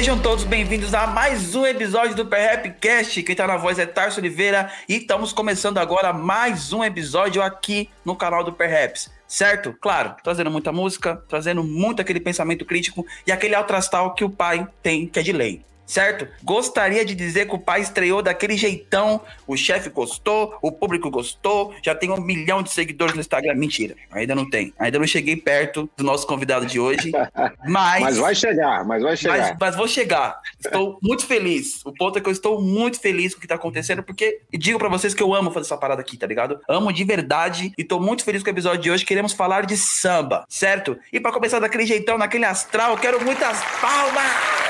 Sejam todos bem-vindos a mais um episódio do Perrapcast. Quem tá na voz é Tarso Oliveira e estamos começando agora mais um episódio aqui no canal do Perhaps. Certo? Claro, trazendo muita música, trazendo muito aquele pensamento crítico e aquele alto astral que o pai tem, que é de lei certo? Gostaria de dizer que o pai estreou daquele jeitão, o chefe gostou, o público gostou, já tem um milhão de seguidores no Instagram. Mentira, ainda não tem. Ainda não cheguei perto do nosso convidado de hoje, mas... mas vai chegar, mas vai chegar. Mas, mas, vou chegar. Estou muito feliz. O ponto é que eu estou muito feliz com o que está acontecendo, porque digo para vocês que eu amo fazer essa parada aqui, tá ligado? Amo de verdade e estou muito feliz com o episódio de hoje. Queremos falar de samba, certo? E para começar daquele jeitão, naquele astral, quero muitas palmas!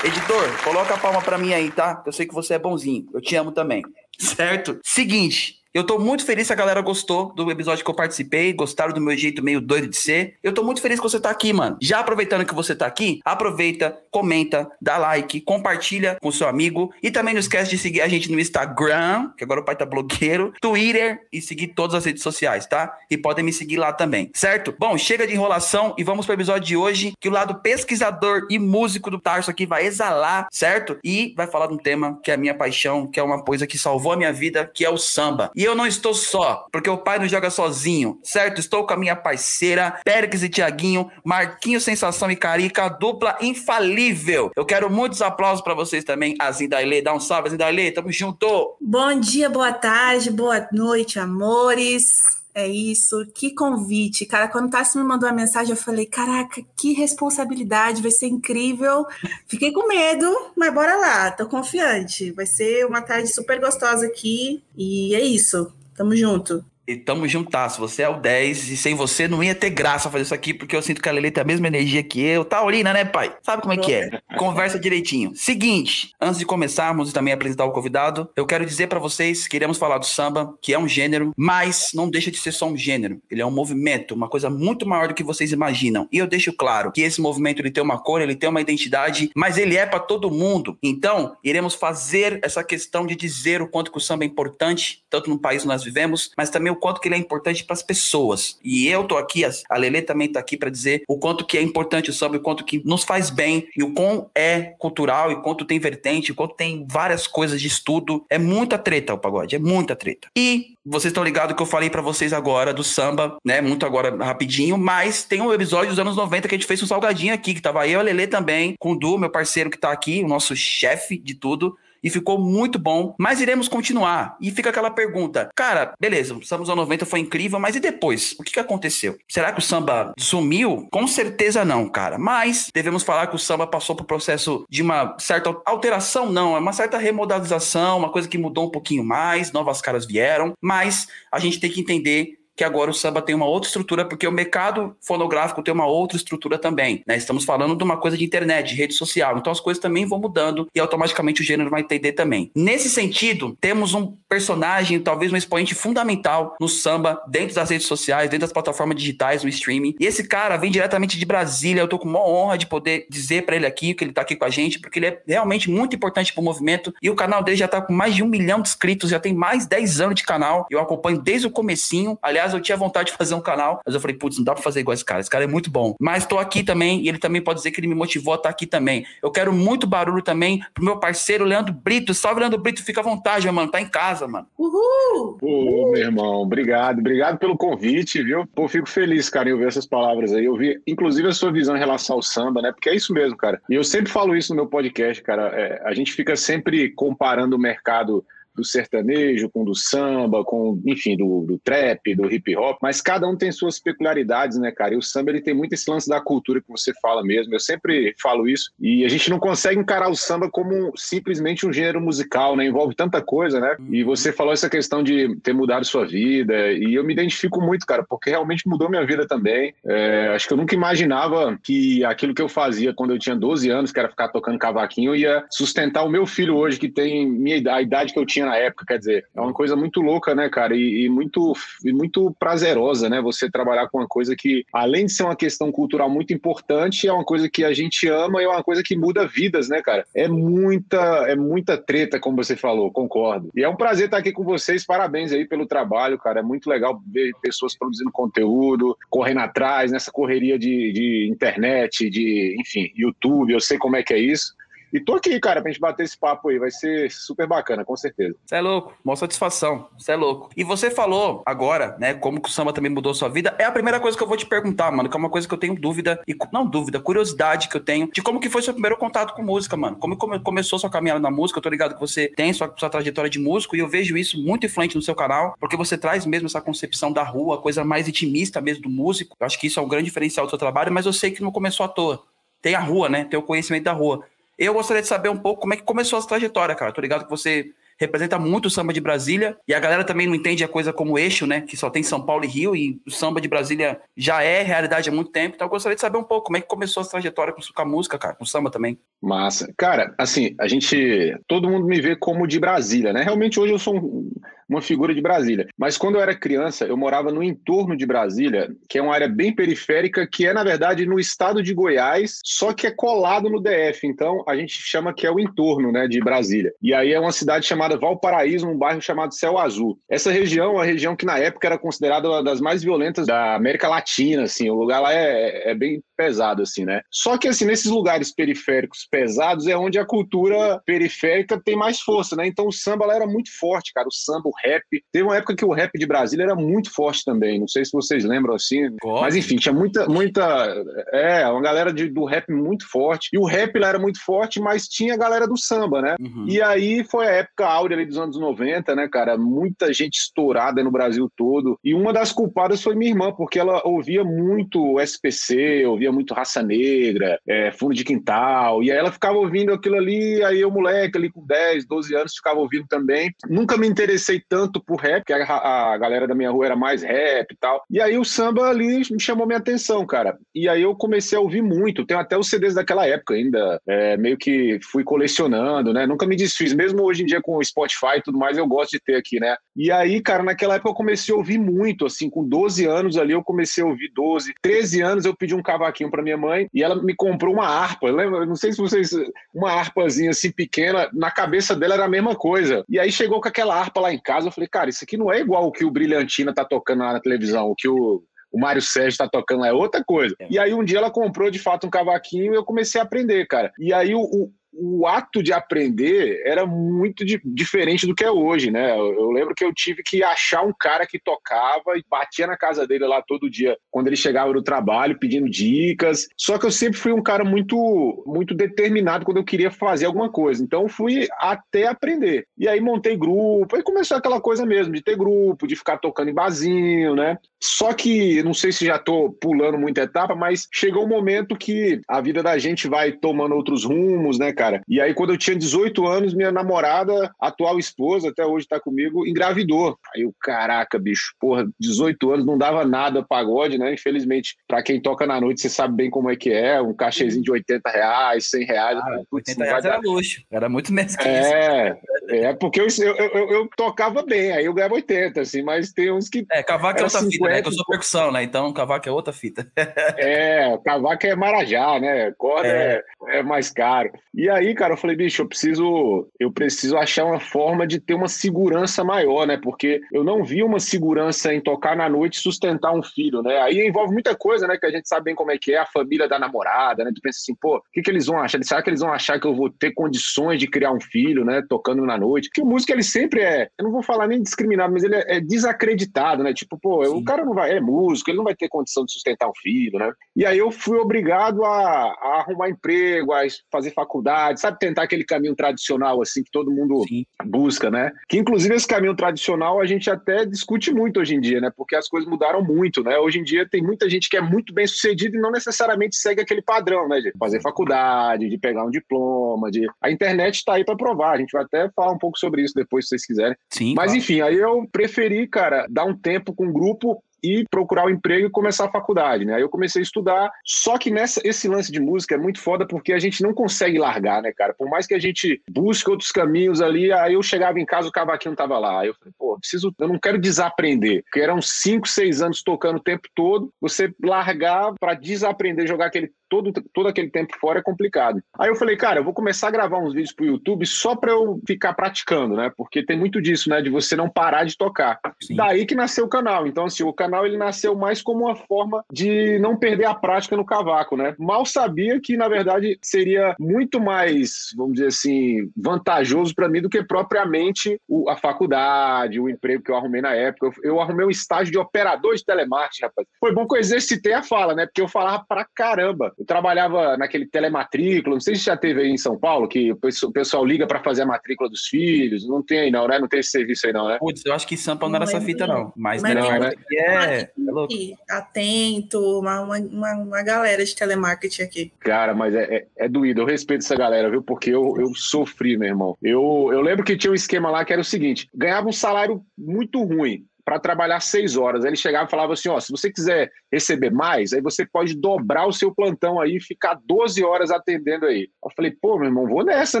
Editor, coloca a palma pra mim aí, tá? Eu sei que você é bonzinho. Eu te amo também. Certo? Seguinte, eu tô muito feliz se a galera gostou do episódio que eu participei, gostaram do meu jeito meio doido de ser. Eu tô muito feliz que você tá aqui, mano. Já aproveitando que você tá aqui, aproveita, comenta, dá like, compartilha com seu amigo e também não esquece de seguir a gente no Instagram, que agora o pai tá blogueiro, Twitter e seguir todas as redes sociais, tá? E podem me seguir lá também, certo? Bom, chega de enrolação e vamos pro episódio de hoje, que o lado pesquisador e músico do Tarso aqui vai exalar, certo? E vai falar de um tema que é a minha paixão, que é uma coisa que salvou a minha vida, que é o samba. E eu não estou só, porque o pai não joga sozinho, certo? Estou com a minha parceira, Périx e Tiaguinho, Marquinho Sensação e Carica, dupla infalível. Eu quero muitos aplausos para vocês também, a Zindaile. Dá um salve, Zindaile, tamo junto. Bom dia, boa tarde, boa noite, amores. É isso, que convite. Cara, quando o Tassi me mandou a mensagem, eu falei: caraca, que responsabilidade, vai ser incrível. Fiquei com medo, mas bora lá, tô confiante. Vai ser uma tarde super gostosa aqui e é isso. Tamo junto. E tamo juntasso, você é o 10 e sem você não ia ter graça fazer isso aqui, porque eu sinto que a Lele tem a mesma energia que eu. Taurina, né, pai? Sabe como é que é? Conversa direitinho. Seguinte, antes de começarmos e também apresentar o convidado, eu quero dizer para vocês que iremos falar do samba, que é um gênero, mas não deixa de ser só um gênero. Ele é um movimento, uma coisa muito maior do que vocês imaginam. E eu deixo claro que esse movimento ele tem uma cor, ele tem uma identidade, mas ele é para todo mundo. Então, iremos fazer essa questão de dizer o quanto que o samba é importante, tanto no país que nós vivemos, mas também o o quanto que ele é importante para as pessoas. E eu tô aqui, a Lele também tá aqui para dizer o quanto que é importante o samba, o quanto que nos faz bem e o quão é cultural e quanto tem vertente, o quanto tem várias coisas de estudo. É muita treta o pagode, é muita treta. E vocês estão ligados que eu falei para vocês agora do samba, né? Muito agora rapidinho, mas tem um episódio dos anos 90 que a gente fez um salgadinho aqui, que tava eu, a Lele também, com o Du, meu parceiro que tá aqui, o nosso chefe de tudo e ficou muito bom, mas iremos continuar. E fica aquela pergunta, cara, beleza, o samba dos anos 90 foi incrível, mas e depois? O que, que aconteceu? Será que o samba sumiu? Com certeza não, cara. Mas devemos falar que o samba passou por processo de uma certa alteração, não, é uma certa remodelização, uma coisa que mudou um pouquinho mais, novas caras vieram, mas a gente tem que entender que agora o samba tem uma outra estrutura, porque o mercado fonográfico tem uma outra estrutura também. Né? Estamos falando de uma coisa de internet, de rede social. Então as coisas também vão mudando e automaticamente o gênero vai entender também. Nesse sentido, temos um personagem, talvez um expoente fundamental no samba, dentro das redes sociais, dentro das plataformas digitais, no streaming. E esse cara vem diretamente de Brasília. Eu tô com uma honra de poder dizer para ele aqui que ele tá aqui com a gente, porque ele é realmente muito importante pro movimento. E o canal dele já tá com mais de um milhão de inscritos, já tem mais 10 anos de canal. Eu acompanho desde o comecinho. Aliás, Aliás, eu tinha vontade de fazer um canal, mas eu falei, putz, não dá pra fazer igual esse cara. Esse cara é muito bom. Mas tô aqui também e ele também pode dizer que ele me motivou a estar aqui também. Eu quero muito barulho também pro meu parceiro Leandro Brito. Salve, Leandro Brito. Fica à vontade, meu mano. Tá em casa, mano. Uhul! Ô, meu irmão, obrigado. Obrigado pelo convite, viu? Pô, fico feliz, cara, em ouvir essas palavras aí. Eu vi, inclusive, a sua visão em relação ao samba, né? Porque é isso mesmo, cara. E eu sempre falo isso no meu podcast, cara. É, a gente fica sempre comparando o mercado do sertanejo, com do samba, com, enfim, do, do trap, do hip hop, mas cada um tem suas peculiaridades, né, cara? E o samba ele tem muito esse lance da cultura que você fala mesmo. Eu sempre falo isso. E a gente não consegue encarar o samba como simplesmente um gênero musical, né? Envolve tanta coisa, né? E você falou essa questão de ter mudado sua vida, e eu me identifico muito, cara, porque realmente mudou minha vida também. É, acho que eu nunca imaginava que aquilo que eu fazia quando eu tinha 12 anos, que era ficar tocando cavaquinho, ia sustentar o meu filho hoje, que tem minha, a idade que eu tinha na época, quer dizer, é uma coisa muito louca, né, cara, e, e, muito, e muito prazerosa, né, você trabalhar com uma coisa que, além de ser uma questão cultural muito importante, é uma coisa que a gente ama e é uma coisa que muda vidas, né, cara? É muita, é muita treta, como você falou, concordo. E é um prazer estar aqui com vocês, parabéns aí pelo trabalho, cara, é muito legal ver pessoas produzindo conteúdo, correndo atrás, nessa correria de, de internet, de, enfim, YouTube, eu sei como é que é isso. E tô aqui, cara, pra gente bater esse papo aí. Vai ser super bacana, com certeza. Você é louco. Mó satisfação. Você é louco. E você falou agora, né, como que o samba também mudou sua vida. É a primeira coisa que eu vou te perguntar, mano, que é uma coisa que eu tenho dúvida, e não dúvida, curiosidade que eu tenho, de como que foi seu primeiro contato com música, mano. Como começou sua caminhada na música. Eu tô ligado que você tem sua, sua trajetória de músico e eu vejo isso muito influente no seu canal, porque você traz mesmo essa concepção da rua, coisa mais intimista mesmo do músico. Eu acho que isso é um grande diferencial do seu trabalho, mas eu sei que não começou à toa. Tem a rua, né? Tem o conhecimento da rua. Eu gostaria de saber um pouco como é que começou a trajetória, cara. Tô ligado que você representa muito o samba de Brasília e a galera também não entende a coisa como eixo, né? Que só tem São Paulo e Rio e o samba de Brasília já é realidade há muito tempo. Então eu gostaria de saber um pouco como é que começou a trajetória com, a música, cara, com o samba também. Massa. Cara, assim, a gente. Todo mundo me vê como de Brasília, né? Realmente hoje eu sou um uma figura de Brasília. Mas quando eu era criança, eu morava no entorno de Brasília, que é uma área bem periférica, que é, na verdade, no estado de Goiás, só que é colado no DF. Então, a gente chama que é o entorno né, de Brasília. E aí é uma cidade chamada Valparaíso, um bairro chamado Céu Azul. Essa região é região que, na época, era considerada uma das mais violentas da América Latina, assim. O lugar lá é, é bem pesado, assim, né? Só que, assim, nesses lugares periféricos pesados é onde a cultura periférica tem mais força, né? Então, o samba lá era muito forte, cara. O samba, o rap. Teve uma época que o rap de Brasília era muito forte também. Não sei se vocês lembram assim. Mas enfim, tinha muita, muita. É, uma galera de, do rap muito forte. E o rap lá era muito forte, mas tinha a galera do samba, né? Uhum. E aí foi a época áurea ali dos anos 90, né, cara? Muita gente estourada no Brasil todo. E uma das culpadas foi minha irmã, porque ela ouvia muito SPC, ouvia muito Raça Negra, é, Fundo de Quintal. E aí ela ficava ouvindo aquilo ali, aí eu, moleque, ali com 10, 12 anos, ficava ouvindo também. Nunca me interessei tanto por rap, que a, a galera da minha rua era mais rap e tal. E aí o samba ali me chamou minha atenção, cara. E aí eu comecei a ouvir muito. Tenho até os CDs daquela época ainda. É, meio que fui colecionando, né? Nunca me desfiz. Mesmo hoje em dia com o Spotify e tudo mais, eu gosto de ter aqui, né? E aí, cara, naquela época eu comecei a ouvir muito, assim, com 12 anos ali eu comecei a ouvir 12. 13 anos eu pedi um cavaquinho para minha mãe e ela me comprou uma harpa. Lembra? Não sei se vocês. Uma harpazinha assim pequena, na cabeça dela era a mesma coisa. E aí chegou com aquela harpa lá em casa casa, eu falei, cara, isso aqui não é igual o que o Brilhantina tá tocando lá na televisão, o que o, o Mário Sérgio tá tocando lá, é outra coisa. É. E aí um dia ela comprou de fato um cavaquinho e eu comecei a aprender, cara. E aí o, o o ato de aprender era muito de, diferente do que é hoje, né? Eu, eu, lembro que eu tive que achar um cara que tocava e batia na casa dele lá todo dia, quando ele chegava do trabalho, pedindo dicas. Só que eu sempre fui um cara muito, muito determinado quando eu queria fazer alguma coisa. Então eu fui até aprender. E aí montei grupo, aí começou aquela coisa mesmo, de ter grupo, de ficar tocando em barzinho, né? Só que, não sei se já tô pulando muita etapa, mas chegou um momento que a vida da gente vai tomando outros rumos, né, cara? Cara. E aí, quando eu tinha 18 anos, minha namorada, atual esposa, até hoje tá comigo, engravidou. Aí eu, caraca, bicho, porra, 18 anos não dava nada pagode, né? Infelizmente, pra quem toca na noite, você sabe bem como é que é, um cachezinho de 80 reais, 100 reais. Ah, 80 reais era luxo, era muito menos que é, isso. É, porque eu, eu, eu, eu, tocava bem, aí eu ganhava 80, assim, mas tem uns que. É, cavaco é outra 50, fita, né? Que eu sou percussão, né? Então, cavaco é outra fita. é, cavaco é marajá, né? Corda é. é, é mais caro. E aí, cara, eu falei, bicho, eu preciso, eu preciso achar uma forma de ter uma segurança maior, né? Porque eu não vi uma segurança em tocar na noite e sustentar um filho, né? Aí envolve muita coisa, né? Que a gente sabe bem como é que é a família da namorada, né? Tu pensa assim, pô, o que, que eles vão achar? Será que eles vão achar que eu vou ter condições de criar um filho, né? Tocando na noite? Porque o músico, ele sempre é, eu não vou falar nem discriminado, mas ele é, é desacreditado, né? Tipo, pô, Sim. o cara não vai, é músico, ele não vai ter condição de sustentar um filho, né? E aí eu fui obrigado a, a arrumar emprego, a fazer faculdade, sabe? Tentar aquele caminho tradicional, assim, que todo mundo Sim. busca, né? Que inclusive esse caminho tradicional a gente até discute muito hoje em dia, né? Porque as coisas mudaram muito, né? Hoje em dia tem muita gente que é muito bem sucedida e não necessariamente segue aquele padrão, né? De fazer faculdade, de pegar um diploma, de. A internet está aí para provar. A gente vai até falar um pouco sobre isso depois, se vocês quiserem. Sim. Mas claro. enfim, aí eu preferi, cara, dar um tempo com o grupo e procurar o um emprego e começar a faculdade, né? Aí eu comecei a estudar, só que nessa, esse lance de música é muito foda porque a gente não consegue largar, né, cara? Por mais que a gente busque outros caminhos ali, aí eu chegava em casa, o cavaquinho não tava lá. Aí eu falei, pô, preciso, eu não quero desaprender, porque eram cinco, seis anos tocando o tempo todo, você largar para desaprender, jogar aquele todo, todo aquele tempo fora é complicado. Aí eu falei, cara, eu vou começar a gravar uns vídeos pro YouTube só para eu ficar praticando, né? Porque tem muito disso, né? De você não parar de tocar. Sim. Daí que nasceu o canal. Então, assim, o canal ele nasceu mais como uma forma de não perder a prática no cavaco, né? Mal sabia que, na verdade, seria muito mais, vamos dizer assim, vantajoso para mim do que propriamente o, a faculdade, o emprego que eu arrumei na época. Eu, eu arrumei um estágio de operador de telemarketing, rapaz. Foi bom que eu exercitei a fala, né? Porque eu falava pra caramba. Eu trabalhava naquele telematrícula, não sei se já teve aí em São Paulo, que o pessoal liga para fazer a matrícula dos filhos. Não tem aí, não, né? Não tem esse serviço aí, não, né? Putz, eu acho que em São Paulo não, não era essa fita, não. Mas, mas não, né? é, é louco. Atento, uma, uma, uma galera de telemarketing aqui. Cara, mas é, é, é, doído. Eu respeito essa galera, viu? Porque eu, eu sofri, meu irmão. Eu, eu lembro que tinha um esquema lá que era o seguinte: ganhava um salário muito ruim para trabalhar seis horas. Aí ele chegava e falava assim: ó, se você quiser receber mais, aí você pode dobrar o seu plantão aí e ficar 12 horas atendendo aí. Eu falei, pô, meu irmão, vou nessa,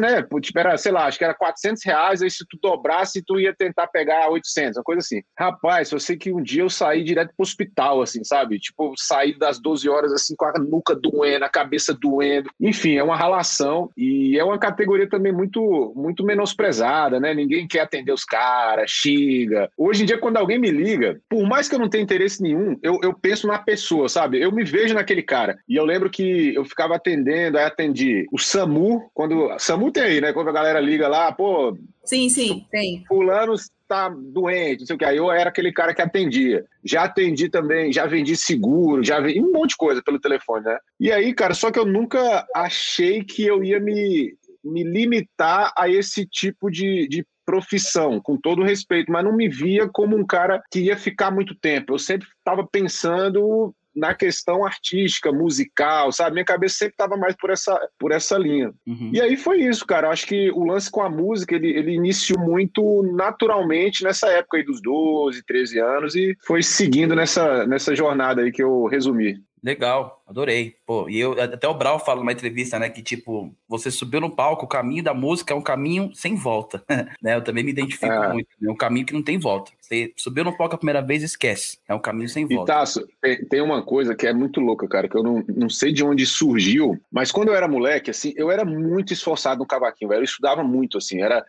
né? Tipo, era, sei lá, acho que era 400 reais, aí se tu dobrasse, tu ia tentar pegar 800, uma coisa assim. Rapaz, eu sei que um dia eu saí direto pro hospital, assim, sabe? Tipo, saí das 12 horas, assim, com a nuca doendo, a cabeça doendo. Enfim, é uma relação e é uma categoria também muito, muito menosprezada, né? Ninguém quer atender os caras, xinga. Hoje em dia, quando alguém alguém me liga, por mais que eu não tenha interesse nenhum, eu, eu penso na pessoa, sabe? Eu me vejo naquele cara. E eu lembro que eu ficava atendendo, aí atendi o SAMU, quando. SAMU tem aí, né? Quando a galera liga lá, pô. Sim, sim, tem. Fulano está doente, não sei o que. Aí eu era aquele cara que atendia. Já atendi também, já vendi seguro, já vendi um monte de coisa pelo telefone, né? E aí, cara, só que eu nunca achei que eu ia me, me limitar a esse tipo de, de profissão, com todo respeito, mas não me via como um cara que ia ficar muito tempo. Eu sempre estava pensando na questão artística, musical, sabe? Minha cabeça sempre estava mais por essa, por essa linha. Uhum. E aí foi isso, cara. Eu acho que o lance com a música, ele, ele iniciou muito naturalmente nessa época aí dos 12, 13 anos e foi seguindo nessa, nessa jornada aí que eu resumi. Legal, adorei. Pô, e eu até o Brau fala numa entrevista, né, que tipo, você subiu no palco, o caminho da música é um caminho sem volta, né? Eu também me identifico é. muito, é um caminho que não tem volta. Você subiu no palco a primeira vez, esquece. É um caminho sem volta. E Tasso, tem uma coisa que é muito louca, cara, que eu não, não sei de onde surgiu, mas quando eu era moleque, assim, eu era muito esforçado no cavaquinho, velho. Eu estudava muito, assim, era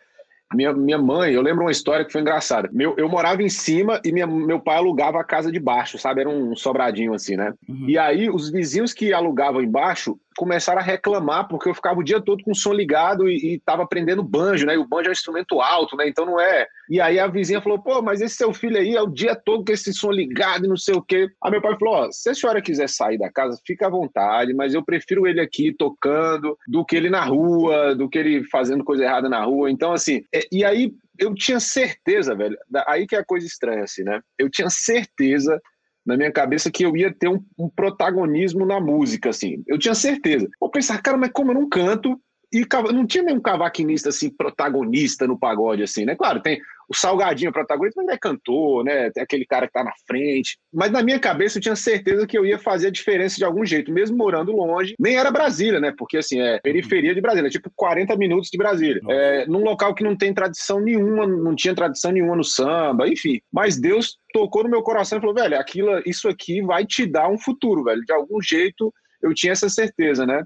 minha, minha mãe, eu lembro uma história que foi engraçada. Meu, eu morava em cima e minha, meu pai alugava a casa de baixo, sabe? Era um sobradinho assim, né? Uhum. E aí os vizinhos que alugavam embaixo começaram a reclamar porque eu ficava o dia todo com o som ligado e, e tava aprendendo banjo, né? E o banjo é um instrumento alto, né? Então não é. E aí a vizinha falou: pô, mas esse seu filho aí é o dia todo com esse som ligado e não sei o quê. Aí meu pai falou: ó, se a senhora quiser sair da casa, fica à vontade, mas eu prefiro ele aqui tocando do que ele na rua, do que ele fazendo coisa errada na rua. Então, assim, é, e aí eu tinha certeza, velho, aí que é a coisa estranha, assim, né? Eu tinha certeza na minha cabeça que eu ia ter um, um, protagonismo na música, assim. Eu tinha certeza. Eu pensava, cara, mas como eu não canto? E não tinha nenhum cavaquinista, assim, protagonista no pagode, assim, né? Claro, tem o Salgadinho protagonista, mas é cantor, né? Tem aquele cara que tá na frente. Mas na minha cabeça eu tinha certeza que eu ia fazer a diferença de algum jeito, mesmo morando longe. Nem era Brasília, né? Porque assim, é periferia de Brasília, é tipo 40 minutos de Brasília. É, num local que não tem tradição nenhuma, não tinha tradição nenhuma no samba, enfim. Mas Deus tocou no meu coração e falou, velho, aquilo, isso aqui vai te dar um futuro, velho. De algum jeito eu tinha essa certeza, né?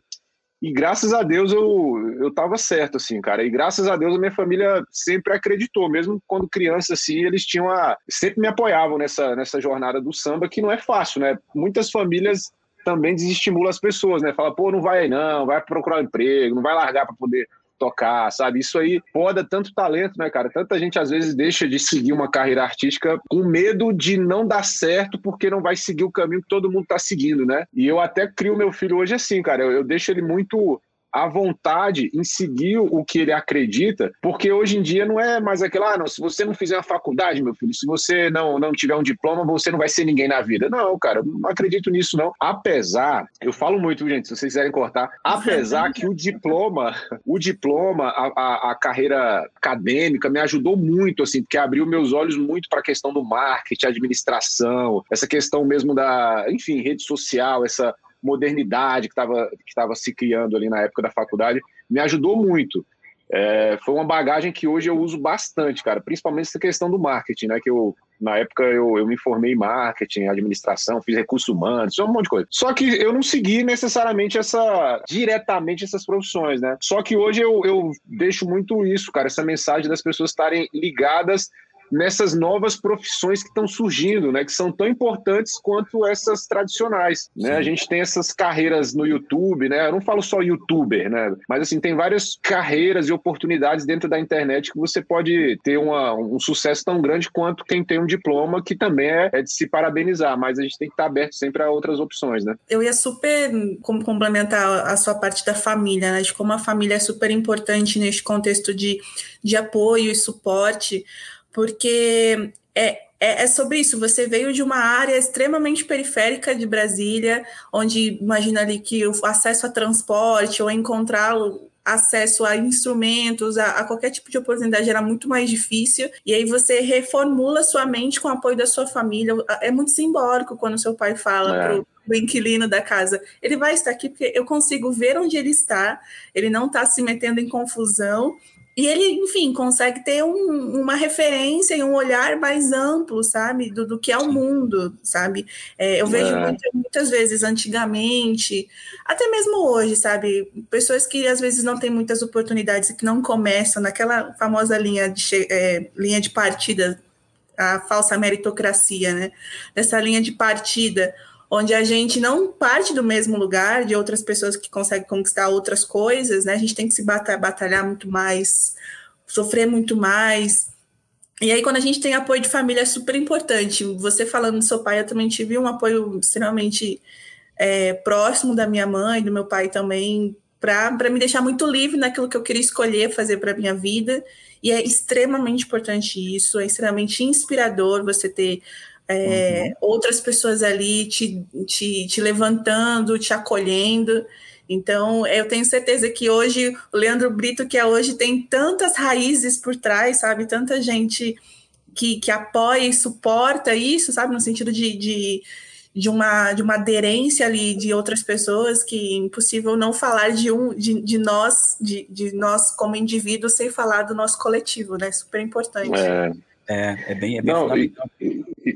E graças a Deus eu, eu tava certo, assim, cara. E graças a Deus a minha família sempre acreditou, mesmo quando criança, assim, eles tinham a. sempre me apoiavam nessa, nessa jornada do samba, que não é fácil, né? Muitas famílias também desestimulam as pessoas, né? Fala, pô, não vai aí não, vai procurar um emprego, não vai largar para poder tocar, sabe? Isso aí poda tanto talento, né, cara? Tanta gente às vezes deixa de seguir uma carreira artística com medo de não dar certo porque não vai seguir o caminho que todo mundo tá seguindo, né? E eu até crio meu filho hoje assim, cara. Eu, eu deixo ele muito a vontade em seguir o que ele acredita, porque hoje em dia não é mais aquilo, ah, não, se você não fizer a faculdade, meu filho, se você não, não tiver um diploma, você não vai ser ninguém na vida. Não, cara, não acredito nisso, não. Apesar, eu falo muito, gente, se vocês quiserem cortar, apesar que o diploma, o diploma, a, a, a carreira acadêmica me ajudou muito, assim, porque abriu meus olhos muito para a questão do marketing, administração, essa questão mesmo da, enfim, rede social, essa modernidade que estava que tava se criando ali na época da faculdade, me ajudou muito. É, foi uma bagagem que hoje eu uso bastante, cara, principalmente essa questão do marketing, né? Que eu, na época, eu, eu me formei em marketing, administração, fiz recursos humanos, um monte de coisa. Só que eu não segui necessariamente essa, diretamente essas profissões, né? Só que hoje eu, eu deixo muito isso, cara, essa mensagem das pessoas estarem ligadas nessas novas profissões que estão surgindo, né, que são tão importantes quanto essas tradicionais. Né? A gente tem essas carreiras no YouTube, né? Eu não falo só youtuber, né? Mas assim, tem várias carreiras e oportunidades dentro da internet que você pode ter uma, um sucesso tão grande quanto quem tem um diploma, que também é, é de se parabenizar, mas a gente tem que estar aberto sempre a outras opções, né? Eu ia super complementar a sua parte da família, né? De como a família é super importante neste contexto de, de apoio e suporte porque é, é, é, sobre isso. Você veio de uma área extremamente periférica de Brasília, onde imagina ali que o acesso a transporte ou encontrar acesso a instrumentos, a, a, qualquer tipo de oportunidade era muito mais difícil. E aí você reformula sua mente com o apoio da sua família. É muito simbólico quando seu pai fala é. pro, o inquilino da casa, ele vai estar aqui porque eu consigo ver onde ele está, ele não está se metendo em confusão e ele, enfim, consegue ter um, uma referência e um olhar mais amplo, sabe, do, do que é o mundo, sabe? É, eu vejo é. muitas, muitas vezes, antigamente, até mesmo hoje, sabe, pessoas que às vezes não têm muitas oportunidades e que não começam naquela famosa linha de, é, linha de partida, a falsa meritocracia, né? Dessa linha de partida onde a gente não parte do mesmo lugar de outras pessoas que conseguem conquistar outras coisas, né? A gente tem que se batalhar muito mais, sofrer muito mais. E aí, quando a gente tem apoio de família, é super importante. Você falando do seu pai, eu também tive um apoio extremamente é, próximo da minha mãe, do meu pai também, para me deixar muito livre naquilo que eu queria escolher fazer para a minha vida. E é extremamente importante isso, é extremamente inspirador você ter é, uhum. outras pessoas ali te, te, te levantando, te acolhendo. Então, eu tenho certeza que hoje o Leandro Brito, que é hoje, tem tantas raízes por trás, sabe? Tanta gente que, que apoia e suporta isso, sabe? No sentido de, de, de, uma, de uma aderência ali de outras pessoas, que é impossível não falar de um de, de nós, de, de nós como indivíduos, sem falar do nosso coletivo, né? Super importante. É. É, é bem, é bem Não, e,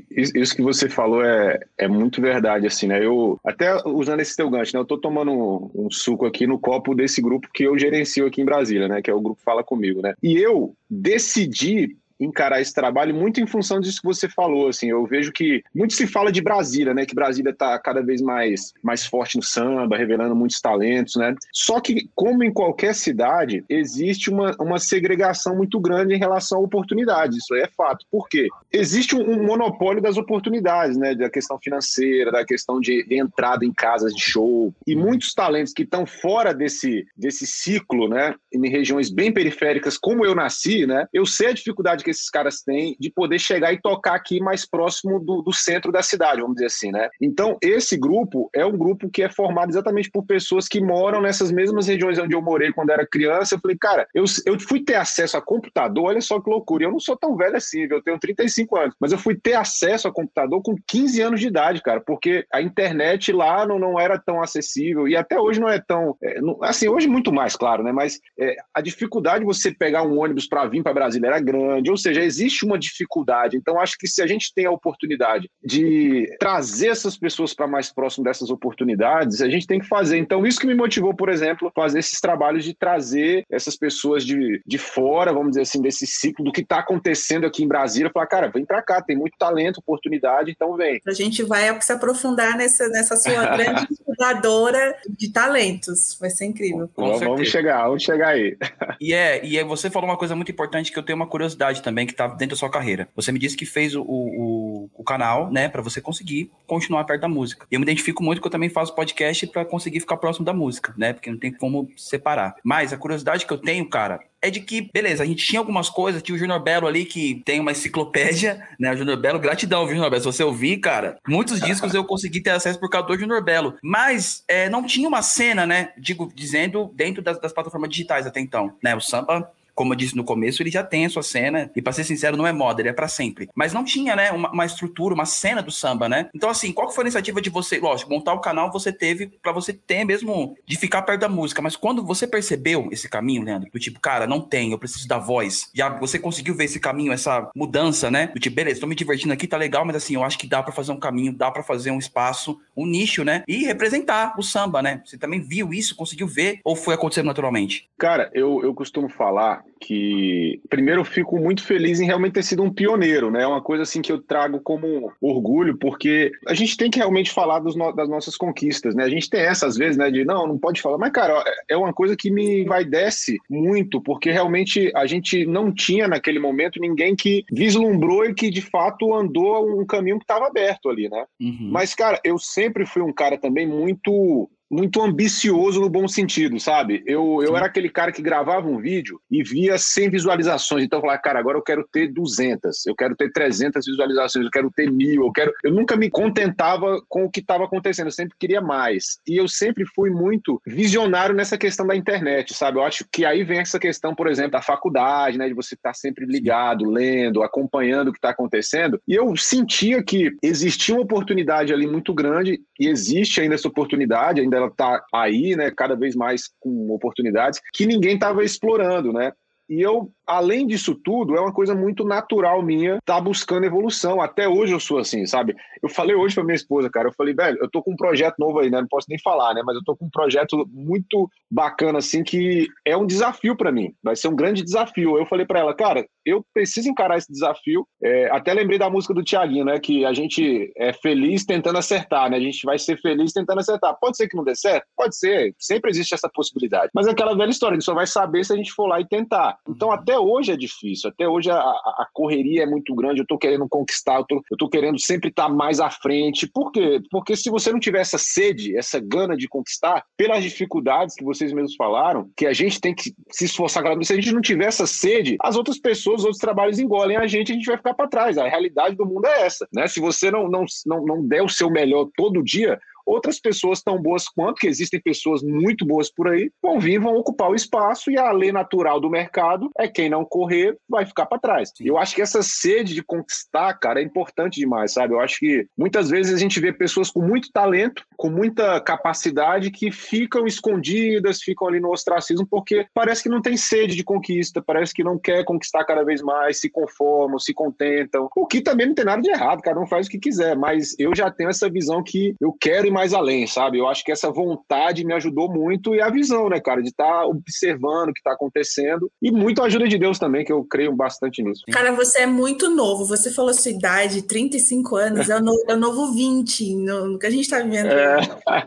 isso que você falou é, é muito verdade, assim, né? Eu, até usando esse teu gancho, né? Eu tô tomando um, um, suco aqui no copo desse grupo que eu gerencio aqui em Brasília, né? Que é o grupo Fala Comigo, né? E eu decidi encarar esse trabalho muito em função disso que você falou, assim, eu vejo que muito se fala de Brasília, né, que Brasília está cada vez mais, mais forte no samba, revelando muitos talentos, né, só que como em qualquer cidade, existe uma, uma segregação muito grande em relação a oportunidades, isso é fato, por quê? Existe um, um monopólio das oportunidades, né, da questão financeira, da questão de, de entrada em casas de show, e muitos talentos que estão fora desse, desse ciclo, né, em regiões bem periféricas, como eu nasci, né, eu sei a dificuldade que esses caras têm de poder chegar e tocar aqui mais próximo do, do centro da cidade, vamos dizer assim, né? Então, esse grupo é um grupo que é formado exatamente por pessoas que moram nessas mesmas regiões onde eu morei quando era criança. Eu falei, cara, eu, eu fui ter acesso a computador, olha só que loucura. Eu não sou tão velho assim, eu tenho 35 anos, mas eu fui ter acesso a computador com 15 anos de idade, cara, porque a internet lá não, não era tão acessível e até hoje não é tão. É, não, assim, hoje muito mais, claro, né? Mas é, a dificuldade de você pegar um ônibus para vir para Brasília era grande, ou seja, existe uma dificuldade. Então, acho que se a gente tem a oportunidade de trazer essas pessoas para mais próximo dessas oportunidades, a gente tem que fazer. Então, isso que me motivou, por exemplo, fazer esses trabalhos de trazer essas pessoas de, de fora, vamos dizer assim, desse ciclo do que está acontecendo aqui em Brasília, falar, cara, vem para cá, tem muito talento, oportunidade, então vem. A gente vai se aprofundar nessa, nessa sua grande fundadora de talentos. Vai ser incrível. vamos chegar, vamos chegar aí. E é, e é, você falou uma coisa muito importante que eu tenho uma curiosidade também que tá dentro da sua carreira. Você me disse que fez o, o, o canal, né, para você conseguir continuar perto da música. E eu me identifico muito que eu também faço podcast para conseguir ficar próximo da música, né? Porque não tem como separar. Mas a curiosidade que eu tenho, cara, é de que, beleza, a gente tinha algumas coisas, tinha o Junior Belo ali que tem uma enciclopédia, né? O Junior Belo, gratidão, viu, Junior Belo? Se você ouvir, cara, muitos discos eu consegui ter acesso por causa do Junior Belo. Mas é, não tinha uma cena, né? Digo, dizendo, dentro das, das plataformas digitais até então, né? O samba como eu disse no começo, ele já tem a sua cena, e para ser sincero, não é moda, ele é para sempre. Mas não tinha, né, uma, uma, estrutura, uma cena do samba, né? Então, assim, qual foi a iniciativa de você, lógico, montar o canal você teve para você ter mesmo de ficar perto da música, mas quando você percebeu esse caminho, Leandro, do tipo, cara, não tem, eu preciso da voz, já você conseguiu ver esse caminho, essa mudança, né? Do tipo, beleza, tô me divertindo aqui, tá legal, mas assim, eu acho que dá para fazer um caminho, dá para fazer um espaço, um nicho, né? E representar o samba, né? Você também viu isso, conseguiu ver, ou foi acontecendo naturalmente? Cara, eu, eu costumo falar que primeiro eu fico muito feliz em realmente ter sido um pioneiro, né? É uma coisa assim que eu trago como orgulho, porque a gente tem que realmente falar no, das nossas conquistas, né? A gente tem essa às vezes, né, de não, não pode falar, mas cara, é, é uma coisa que me vai desce muito, porque realmente a gente não tinha naquele momento ninguém que vislumbrou e que de fato andou um caminho que estava aberto ali, né? Uhum. Mas cara, eu sempre fui um cara também muito muito ambicioso no bom sentido, sabe? Eu, eu era aquele cara que gravava um vídeo e via 100 visualizações. Então eu falava, cara, agora eu quero ter 200, eu quero ter 300 visualizações, eu quero ter mil, eu quero. Eu nunca me contentava com o que estava acontecendo, eu sempre queria mais. E eu sempre fui muito visionário nessa questão da internet, sabe? Eu acho que aí vem essa questão, por exemplo, da faculdade, né? De você estar tá sempre ligado, lendo, acompanhando o que está acontecendo. E eu sentia que existia uma oportunidade ali muito grande, e existe ainda essa oportunidade, ainda ela está aí, né, cada vez mais com oportunidades que ninguém estava explorando, né? E eu além disso tudo, é uma coisa muito natural minha estar tá buscando evolução. Até hoje eu sou assim, sabe? Eu falei hoje pra minha esposa, cara, eu falei, velho, eu tô com um projeto novo aí, né? Não posso nem falar, né? Mas eu tô com um projeto muito bacana, assim, que é um desafio para mim. Vai ser um grande desafio. Eu falei para ela, cara, eu preciso encarar esse desafio. É, até lembrei da música do Tiaguinho, né? Que a gente é feliz tentando acertar, né? A gente vai ser feliz tentando acertar. Pode ser que não dê certo? Pode ser. Sempre existe essa possibilidade. Mas é aquela velha história, a gente só vai saber se a gente for lá e tentar. Então, até hoje é difícil, até hoje a, a correria é muito grande, eu estou querendo conquistar, eu tô, eu tô querendo sempre estar tá mais à frente. Por quê? Porque se você não tiver essa sede, essa gana de conquistar, pelas dificuldades que vocês mesmos falaram, que a gente tem que se esforçar cada vez, se a gente não tiver essa sede, as outras pessoas, os outros trabalhos engolem a gente, a gente vai ficar para trás. A realidade do mundo é essa, né? Se você não, não, não, não der o seu melhor todo dia, outras pessoas tão boas quanto, que existem pessoas muito boas por aí, vão vir, vão ocupar o espaço e a lei natural do mercado é quem não correr vai ficar para trás. Sim. Eu acho que essa sede de conquistar, cara, é importante demais, sabe? Eu acho que muitas vezes a gente vê pessoas com muito talento, com muita capacidade que ficam escondidas, ficam ali no ostracismo porque parece que não tem sede de conquista, parece que não quer conquistar cada vez mais, se conformam, se contentam. O que também não tem nada de errado, cada um faz o que quiser, mas eu já tenho essa visão que eu quero mais além, sabe? Eu acho que essa vontade me ajudou muito e a visão, né, cara, de estar tá observando o que está acontecendo e muito a ajuda de Deus também, que eu creio bastante nisso. Cara, você é muito novo. Você falou sua idade, 35 anos, é o novo, é o novo 20. No, no que a gente está vivendo é.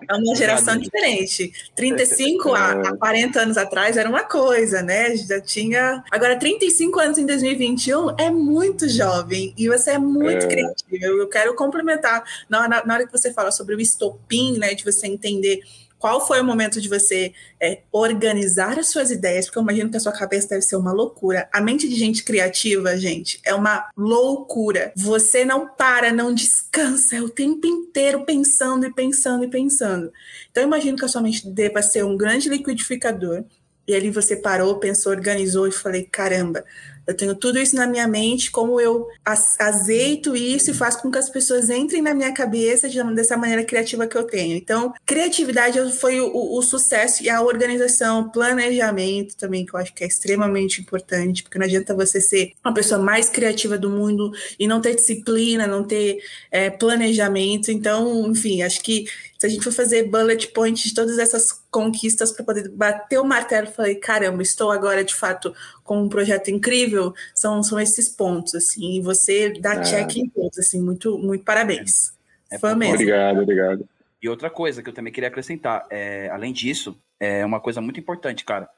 É uma geração diferente. 35 a, a 40 anos atrás era uma coisa, né? Já tinha. Agora, 35 anos em 2021 é muito jovem e você é muito é. criativo. Eu, quero complementar na, na, na hora que você fala sobre o estopim, né, de você entender qual foi o momento de você é, organizar as suas ideias, porque eu imagino que a sua cabeça deve ser uma loucura. A mente de gente criativa, gente, é uma loucura. Você não para, não descansa, é o tempo inteiro pensando e pensando e pensando. Então, eu imagino que a sua mente deva ser um grande liquidificador. E ali você parou, pensou, organizou e falei: caramba, eu tenho tudo isso na minha mente, como eu azeito isso e faço com que as pessoas entrem na minha cabeça de, dessa maneira criativa que eu tenho. Então, criatividade foi o, o, sucesso e a organização, planejamento também, que eu acho que é extremamente importante, porque não adianta você ser uma pessoa mais criativa do mundo e não ter disciplina, não ter é, planejamento. Então, enfim, acho que se a gente for fazer bullet point de todas essas conquistas para poder bater o martelo, falei, caramba, estou agora de fato com um projeto incrível, são, são esses pontos, assim, e você dá ah. check em todos, assim, muito, muito parabéns. É, é Fã mesmo. Obrigado, obrigado. E outra coisa que eu também queria acrescentar, é, além disso, é uma coisa muito importante, cara.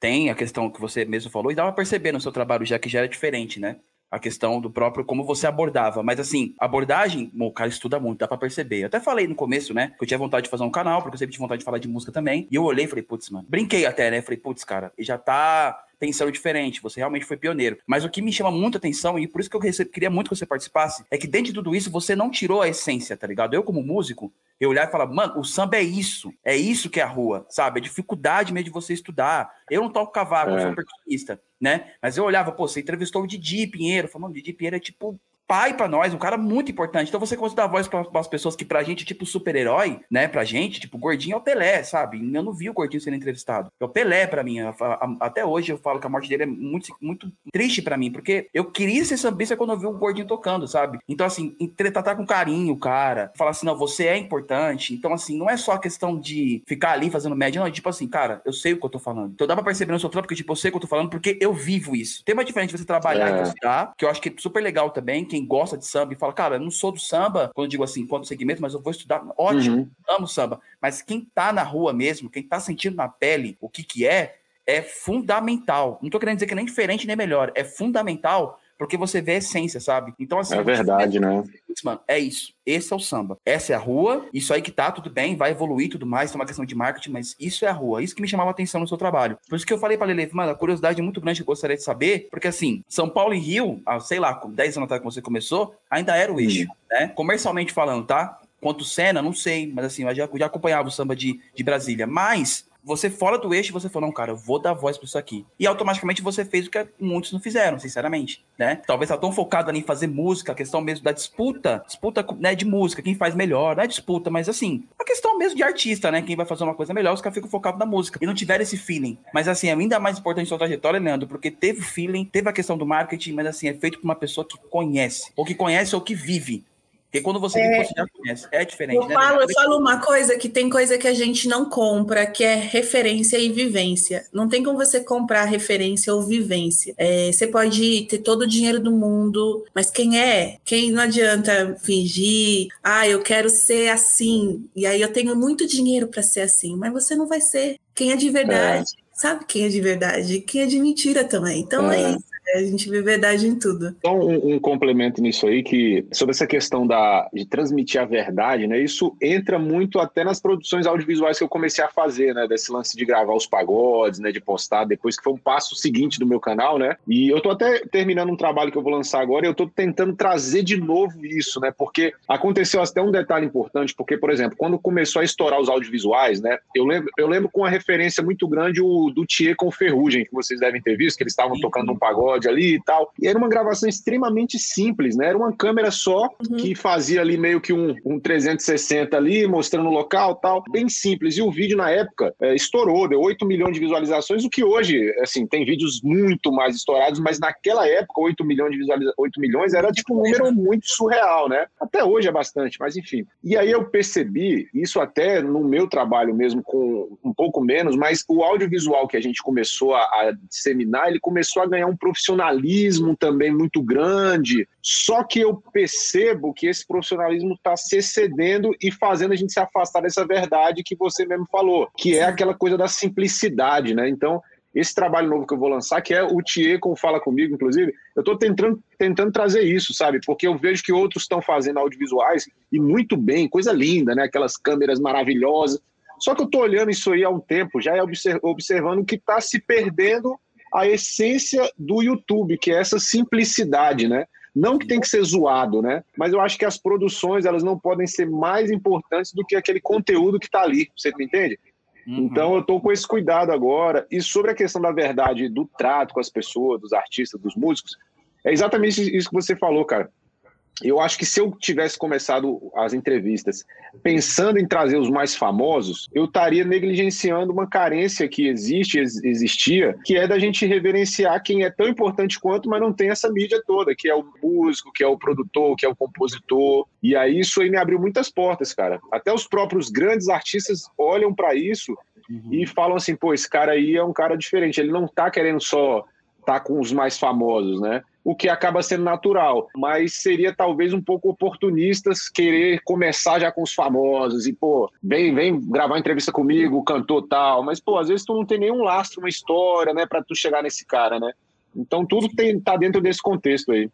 Tem a questão que você mesmo falou, e dá pra perceber no seu trabalho já que já era diferente, né? A questão do próprio como você abordava. Mas assim, abordagem, o cara estuda muito, dá pra perceber. Eu até falei no começo, né, que eu tinha vontade de fazer um canal, porque eu sempre tive vontade de falar de música também. E eu olhei e falei, putz, mano, brinquei até, né? Falei, putz, cara, já tá pensando diferente, você realmente foi pioneiro. Mas o que me chama muita atenção, e por isso que eu queria muito que você participasse, é que dentro de tudo isso você não tirou a essência, tá ligado? Eu, como músico, eu olhar e falar, mano, o samba é isso, é isso que é a rua, sabe? É dificuldade mesmo de você estudar. Eu não toco cavaco, é. eu sou é. percussionista, né? Mas eu olhava, pô, você entrevistou o Didi Pinheiro, falando, Didi Pinheiro é tipo pai para nós, um cara muito importante. Então você a dar voz para as pessoas que pra gente, tipo, super-herói, né? Pra gente, tipo, o Gordinho é o Pelé, sabe? Eu não vi o Gordinho sendo entrevistado. É o Pelé para mim. Até hoje eu falo que a morte dele é muito, muito triste para mim, porque eu queria ser sambista quando eu vi o Gordinho tocando, sabe? Então, assim, tratar com carinho o cara, falar assim, não, você é importante. Então, assim, não é só a questão de ficar ali fazendo média, não, é tipo assim, cara, eu sei o que eu tô falando. Então dá pra perceber no seu trampo que, tipo, eu sei o que eu tô falando porque eu vivo isso. Tem uma diferença de você trabalhar é. e você que eu acho que é super legal também, quem gosta de samba e fala, cara, eu não sou do samba, quando digo assim, quanto segmento, mas eu vou estudar, ótimo, uhum. amo samba. Mas quem tá na rua mesmo, quem tá sentindo na pele o que que é, é fundamental. Não tô querendo dizer que nem diferente nem melhor, é fundamental porque você vê a essência, sabe? Então, assim. É verdade, né? Mano, é isso. Esse é o samba. Essa é a rua. Isso aí que tá, tudo bem, vai evoluir tudo mais, tem uma questão de marketing, mas isso é a rua. Isso que me chamava a atenção no seu trabalho. Por isso que eu falei pra Lele, mano, a curiosidade é muito grande que eu gostaria de saber, porque assim, São Paulo e Rio, sei lá, 10 anos atrás que você começou, ainda era o eixo, né? Comercialmente falando, tá? Quanto cena, não sei, mas assim, eu já, já acompanhava o samba de, de Brasília. Mas você fora do eixo, você falou, não, cara, eu vou dar voz para isso aqui. E automaticamente você fez o que muitos não fizeram, sinceramente, né? Talvez tá tão focado ali em fazer música, a questão mesmo da disputa, disputa né, de música, quem faz melhor, não é disputa, mas assim, a questão mesmo de artista, né? Quem vai fazer uma coisa melhor, os caras ficam focados na música e não tiveram esse feeling. Mas assim, é ainda mais importante sua trajetória, Leandro, porque teve feeling, teve a questão do marketing, mas assim, é feito por uma pessoa que conhece, ou que conhece ou que vive. Porque quando você é, você já conhece, é diferente. Eu, né? falo, eu falo uma coisa que tem coisa que a gente não compra, que é referência e vivência. Não tem como você comprar referência ou vivência. É, você pode ter todo o dinheiro do mundo, mas quem é? Quem não adianta fingir, ah, eu quero ser assim, e aí eu tenho muito dinheiro para ser assim, mas você não vai ser. Quem é de verdade? É. Sabe quem é de verdade? Quem é de mentira também. Então é, é isso. A gente vê verdade em tudo. Então, um, um, complemento nisso aí, que sobre essa questão da, de transmitir a verdade, né? Isso entra muito até nas produções audiovisuais que eu comecei a fazer, né? Desse lance de gravar os pagodes, né? De postar depois, que foi um passo seguinte do meu canal, né? E eu tô até terminando um trabalho que eu vou lançar agora e eu tô tentando trazer de novo isso, né? Porque aconteceu até um detalhe importante, porque, por exemplo, quando começou a estourar os audiovisuais, né? Eu lembro, eu lembro com uma referência muito grande o do Thier com Ferrugem, que vocês devem ter visto, que eles estavam tocando um pagode ali e tal. E era uma gravação extremamente simples, né? Era uma câmera só uhum. que fazia ali meio que um, um 360 ali, mostrando o local tal, bem simples. E o vídeo na época é, estourou, deu 8 milhões de visualizações, o que hoje, assim, tem vídeos muito mais estourados, mas naquela época 8 milhões de visualizações, 8 milhões era tipo um número muito surreal, né? Até hoje é bastante, mas enfim. E aí eu percebi, isso até no meu trabalho mesmo, com um pouco menos, mas o audiovisual que a gente começou a, a disseminar, ele começou a ganhar um profissional profissionalismo também muito grande. Só que eu percebo que esse profissionalismo está se excedendo e fazendo a gente se afastar dessa verdade que você mesmo falou, que é aquela coisa da simplicidade, né? Então, esse trabalho novo que eu vou lançar, que é o Thier, como fala comigo, inclusive, eu estou tentando, tentando trazer isso, sabe? Porque eu vejo que outros estão fazendo audiovisuais e muito bem, coisa linda, né? Aquelas câmeras maravilhosas. Só que eu estou olhando isso aí há um tempo, já é observando que está se perdendo a essência do YouTube, que é essa simplicidade, né? Não que tem que ser zoado, né? Mas eu acho que as produções elas não podem ser mais importantes do que aquele conteúdo que está ali. Você me entende? Uhum. Então eu estou com esse cuidado agora. E sobre a questão da verdade, do trato com as pessoas, dos artistas, dos músicos, é exatamente isso que você falou, cara eu acho que se eu tivesse começado as entrevistas pensando em trazer os mais famosos, eu estaria negligenciando uma carência que existe, existia, que é da gente reverenciar quem é tão importante quanto, mas não tem essa mídia toda, que é o músico, que é o produtor, que é o compositor. E aí isso aí me abriu muitas portas, cara. Até os próprios grandes artistas olham para isso uhum. e falam assim, pô, esse cara aí é um cara diferente, ele não tá querendo só tá com os mais famosos, né? o que acaba sendo natural. Mas seria talvez um pouco oportunistas querer começar já com os famosos e, pô, vem, vem gravar entrevista comigo, cantor tal. Mas, pô, às vezes tu não tem nenhum lastro, uma história, né, para tu chegar nesse cara, né? Então tudo tem, tá dentro desse contexto aí.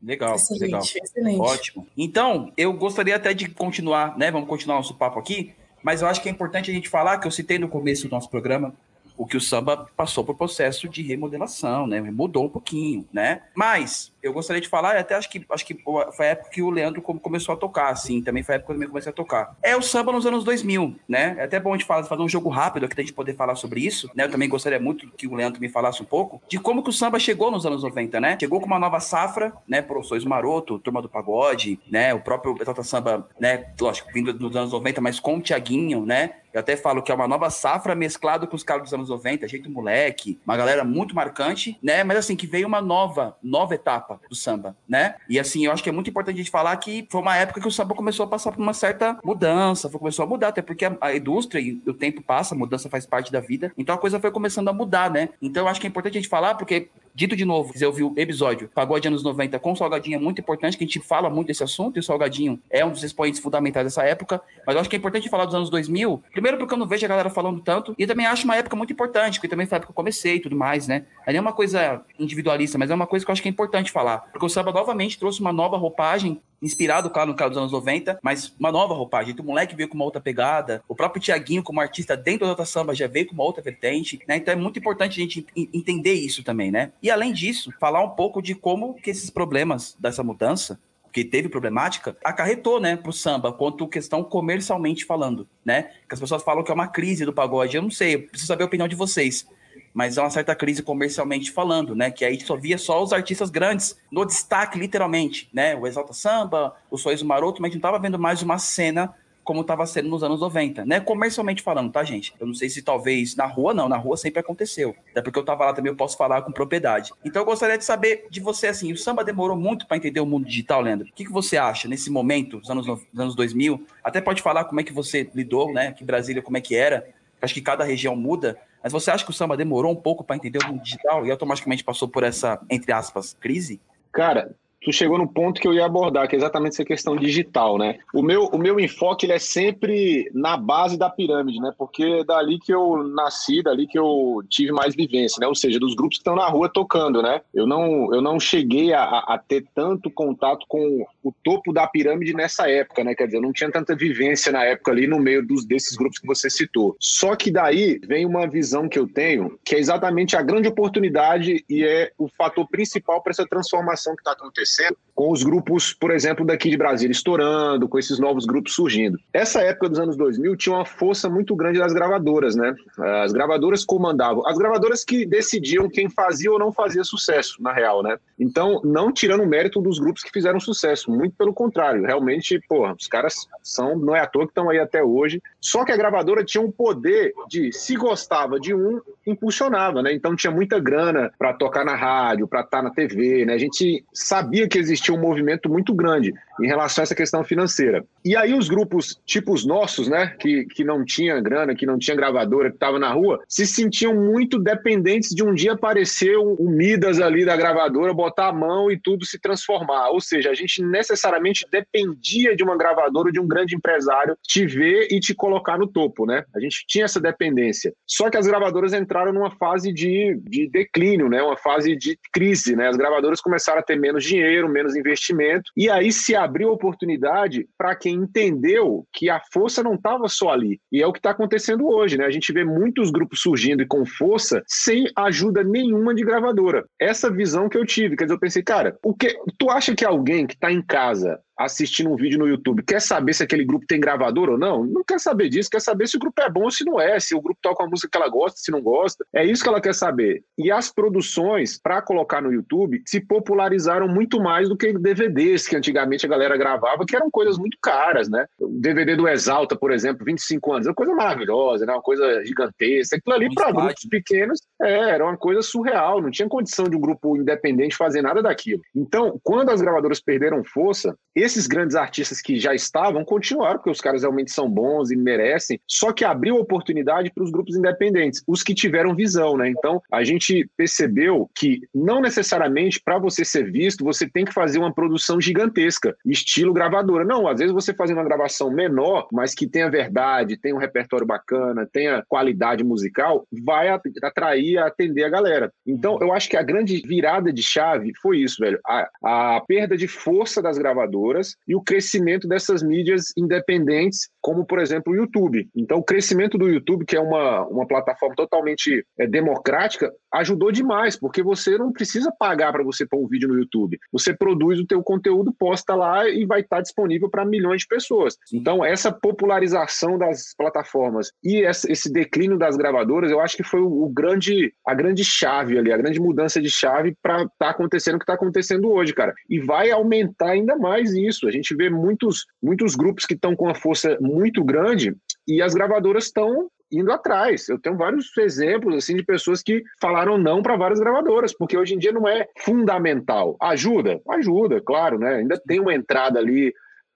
Legal, excelente, legal. Excelente. Ótimo. Então, eu gostaria até de continuar, né? Vamos continuar nosso papo aqui, mas eu acho que é importante a gente falar, que eu citei no começo do nosso programa, o que o samba passou por processo de remodelação, né? Mudou um pouquinho, né? Mas eu gostaria de falar, até acho que acho que foi a época que o Leandro começou a tocar, assim, também foi a época que eu comecei a tocar. É o samba nos anos 2000, né? É até bom a gente falar, fazer um jogo rápido aqui, a gente poder falar sobre isso, né? Eu também gostaria muito que o Leandro me falasse um pouco de como que o samba chegou nos anos 90, né? Chegou com uma nova safra, né? Professores Maroto, Turma do Pagode, né? O próprio Exalta Samba, né? Lógico, vindo dos anos 90, mas com o Tiaguinho, né? Eu até falo que é uma nova safra mesclado com os caras dos anos 90, jeito moleque, uma galera muito marcante, né? Mas assim, que veio uma nova, nova etapa do samba, né? E assim, eu acho que é muito importante a gente falar que foi uma época que o samba começou a passar por uma certa mudança, começou a mudar, até porque a, a indústria e o tempo passa, a mudança faz parte da vida, então a coisa foi começando a mudar, né? Então eu acho que é importante a gente falar, porque Dito de novo, você ouviu o episódio Pagode anos 90 com o Salgadinho é muito importante, que a gente fala muito desse assunto, e o Salgadinho é um dos expoentes fundamentais dessa época, mas eu acho que é importante falar dos anos 2000, primeiro porque eu não vejo a galera falando tanto, e também acho uma época muito importante, porque também foi a época que eu comecei e tudo mais, né? Não é uma coisa individualista, mas é uma coisa que eu acho que é importante falar, porque o samba novamente trouxe uma nova roupagem inspirado, claro, no caso dos anos 90, mas uma nova roupagem. Então, o moleque veio com uma outra pegada, o próprio Tiaguinho, como artista dentro da outra samba, já veio com uma outra vertente, né? Então é muito importante a gente entender isso também, né? E além disso, falar um pouco de como que esses problemas dessa mudança que teve problemática, acarretou, né, pro samba, quanto questão comercialmente falando, né? Que as pessoas falam que é uma crise do pagode. Eu não sei, eu preciso saber a opinião de vocês mas é uma certa crise comercialmente falando, né? Que aí só via só os artistas grandes no destaque, literalmente, né? O Exalta Samba, o Sorriso Maroto, mas a gente não tava vendo mais uma cena como estava sendo nos anos 90, né? Comercialmente falando, tá, gente? Eu não sei se talvez na rua, não, na rua sempre aconteceu. Até porque eu tava lá também, eu posso falar com propriedade. Então eu gostaria de saber de você, assim, o samba demorou muito para entender o mundo digital, Leandro. O que, que você acha nesse momento, dos anos, dos anos 2000? Até pode falar como é que você lidou, né? Que Brasília, como é que era. Acho que cada região muda, mas você acha que o samba demorou um pouco para entender o mundo digital e automaticamente passou por essa, entre aspas, crise? Cara, tu chegou no ponto que eu ia abordar, que é exatamente essa questão digital, né? O meu, o meu enfoque ele é sempre na base da pirâmide, né? Porque é dali que eu nasci, dali que eu tive mais vivência, né? Ou seja, dos grupos que estão na rua tocando, né? Eu não, eu não cheguei a, a ter tanto contato com o topo da pirâmide nessa época, né? Quer dizer, eu não tinha tanta vivência na época ali no meio dos, desses grupos que você citou. Só que daí vem uma visão que eu tenho, que é exatamente a grande oportunidade e é o fator principal para essa transformação que está acontecendo acontecendo com os grupos, por exemplo, daqui de Brasília estourando, com esses novos grupos surgindo. Essa época dos anos 2000 tinha uma força muito grande das gravadoras, né? As gravadoras comandavam, as gravadoras que decidiam quem fazia ou não fazia sucesso, na real, né? Então, não tirando o mérito dos grupos que fizeram sucesso, muito pelo contrário, realmente, porra, os caras são, não é à toa que estão aí até hoje. Só que a gravadora tinha um poder de, se gostava de um, impulsionava, né? Então tinha muita grana para tocar na rádio, para estar tá na TV, né? A gente sabia sabia que existia um movimento muito grande em relação a essa questão financeira. E aí os grupos, tipo os nossos, né, que, que não tinha grana, que não tinha gravadora, que estava na rua, se sentiam muito dependentes de um dia aparecer o, Midas ali da gravadora, botar a mão e tudo se transformar. Ou seja, a gente necessariamente dependia de uma gravadora, de um grande empresário te ver e te colocar no topo, né? A gente tinha essa dependência. Só que as gravadoras entraram numa fase de, de declínio, né? Uma fase de crise, né? As gravadoras começaram a ter menos dinheiro, dinheiro, investimento. E aí se abriu oportunidade para quem entendeu que a força não estava só ali. E é o que está acontecendo hoje, né? A gente vê muitos grupos surgindo e com força sem ajuda nenhuma de gravadora. Essa visão que eu tive, quer dizer, eu pensei, cara, o que tu acha que alguém que está em casa assistindo um vídeo no YouTube quer saber se aquele grupo tem gravador ou não? Não quer saber disso, quer saber se o grupo é bom ou se não é, se o grupo toca uma música que ela gosta, se não gosta. É isso que ela quer saber. E as produções para colocar no YouTube se popularizaram muito mais do que DVDs que antigamente a galera gravava, que eram coisas muito caras, né? O DVD do Exalta, por exemplo, 25 anos, é uma coisa maravilhosa, né? Uma coisa gigantesca. Aquilo ali para grupos pequenos é, era uma coisa surreal, não tinha condição de um grupo independente fazer nada daquilo. Então, quando as gravadoras perderam força, esse esses grandes artistas que já estavam continuaram, porque os caras realmente são bons e merecem, só que abriu oportunidade para os grupos independentes, os que tiveram visão, né? Então, a gente percebeu que não necessariamente para você ser visto, você tem que fazer uma produção gigantesca, estilo gravadora. Não, às vezes você fazendo uma gravação menor, mas que tenha verdade, tenha um repertório bacana, tenha qualidade musical, vai atrair, atender a galera. Então, eu acho que a grande virada de chave foi isso, velho. A, a perda de força das gravadoras e o crescimento dessas mídias independentes, como, por exemplo, o YouTube. Então, o crescimento do YouTube, que é uma, uma plataforma totalmente é, democrática, ajudou demais, porque você não precisa pagar para você pôr um vídeo no YouTube. Você produz o teu conteúdo, posta lá e vai estar disponível para milhões de pessoas. Então, essa popularização das plataformas e esse declínio das gravadoras, eu acho que foi o, grande, a grande chave ali, a grande mudança de chave para estar tá acontecendo o que está acontecendo hoje, cara. E vai aumentar ainda mais isso. A gente vê muitos, muitos grupos que estão com uma força muito grande e as gravadoras estão indo atrás. Eu tenho vários exemplos assim de pessoas que falaram não para várias gravadoras, porque hoje em dia não é fundamental. Ajuda? Ajuda, claro, né? Ainda tem uma entrada ali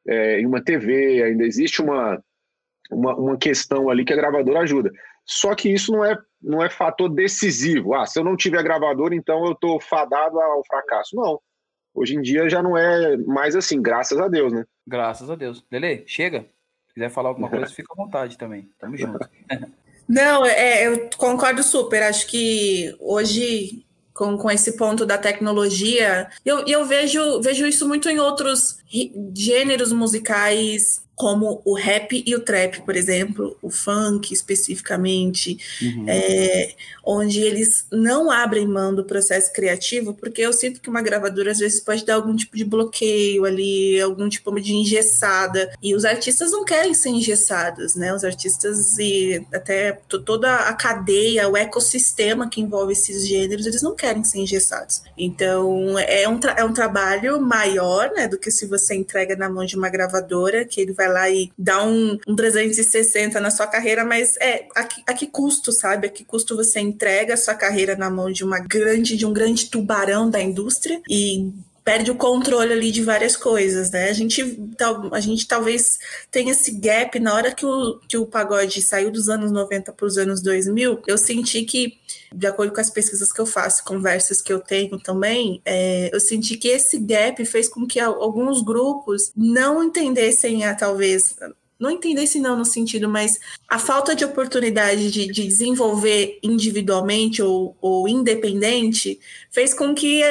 é, em uma TV, ainda existe uma, uma, uma questão ali que a gravadora ajuda. Só que isso não é, não é fator decisivo. Ah, se eu não tiver gravador, então eu estou fadado ao fracasso. Não. Hoje em dia já não é mais assim, graças a Deus, né? Graças a Deus. Lele, chega quiser falar alguma coisa, fica à vontade também. Tamo junto. Não, é, eu concordo super. Acho que hoje, com, com esse ponto da tecnologia, eu, eu vejo, vejo isso muito em outros gêneros musicais como o rap e o trap, por exemplo, o funk especificamente, uhum. é, onde eles não abrem mão do processo criativo, porque eu sinto que uma gravadora às vezes pode dar algum tipo de bloqueio ali, algum tipo de engessada, e os artistas não querem ser engessados, né? Os artistas e até toda a cadeia, o ecossistema que envolve esses gêneros, eles não querem ser engessados. Então, é um, é um trabalho maior, né, do que se você entrega na mão de uma gravadora, que ele vai vai lá e dá um, um 360 na sua carreira, mas é a que, a que custo, sabe? A que custo você entrega a sua carreira na mão de uma grande, de um grande tubarão da indústria e perde o controle ali de várias coisas, né? A gente, a gente talvez tenha esse gap na hora que o, que o pagode saiu dos anos 90 para os anos 2000, eu senti que, de acordo com as pesquisas que eu faço, conversas que eu tenho também, é, eu senti que esse gap fez com que alguns grupos não entendessem a talvez não entendesse não no sentido, mas a falta de oportunidade de, de desenvolver individualmente ou, ou independente fez com que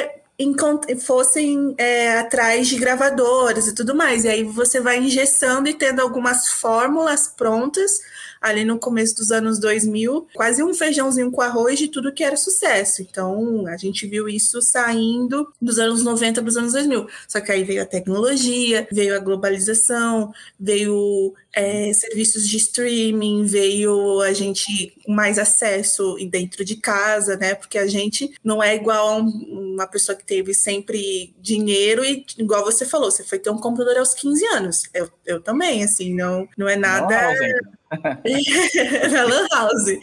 fossem é, atrás de gravadoras e tudo mais. E aí você vai engessando e tendo algumas fórmulas prontas ali no começo dos anos 2000, quase um feijãozinho com arroz de tudo que era sucesso. Então, a gente viu isso saindo dos anos 90 para os anos 2000. Só que aí veio a tecnologia, veio a globalização, veio é, serviços de streaming, veio a gente mais acesso dentro de casa, né? Porque a gente não é igual a uma pessoa que teve sempre dinheiro e, igual você falou, você foi ter um computador aos 15 anos. Eu, eu também, assim, não, não é nada. na Lan House.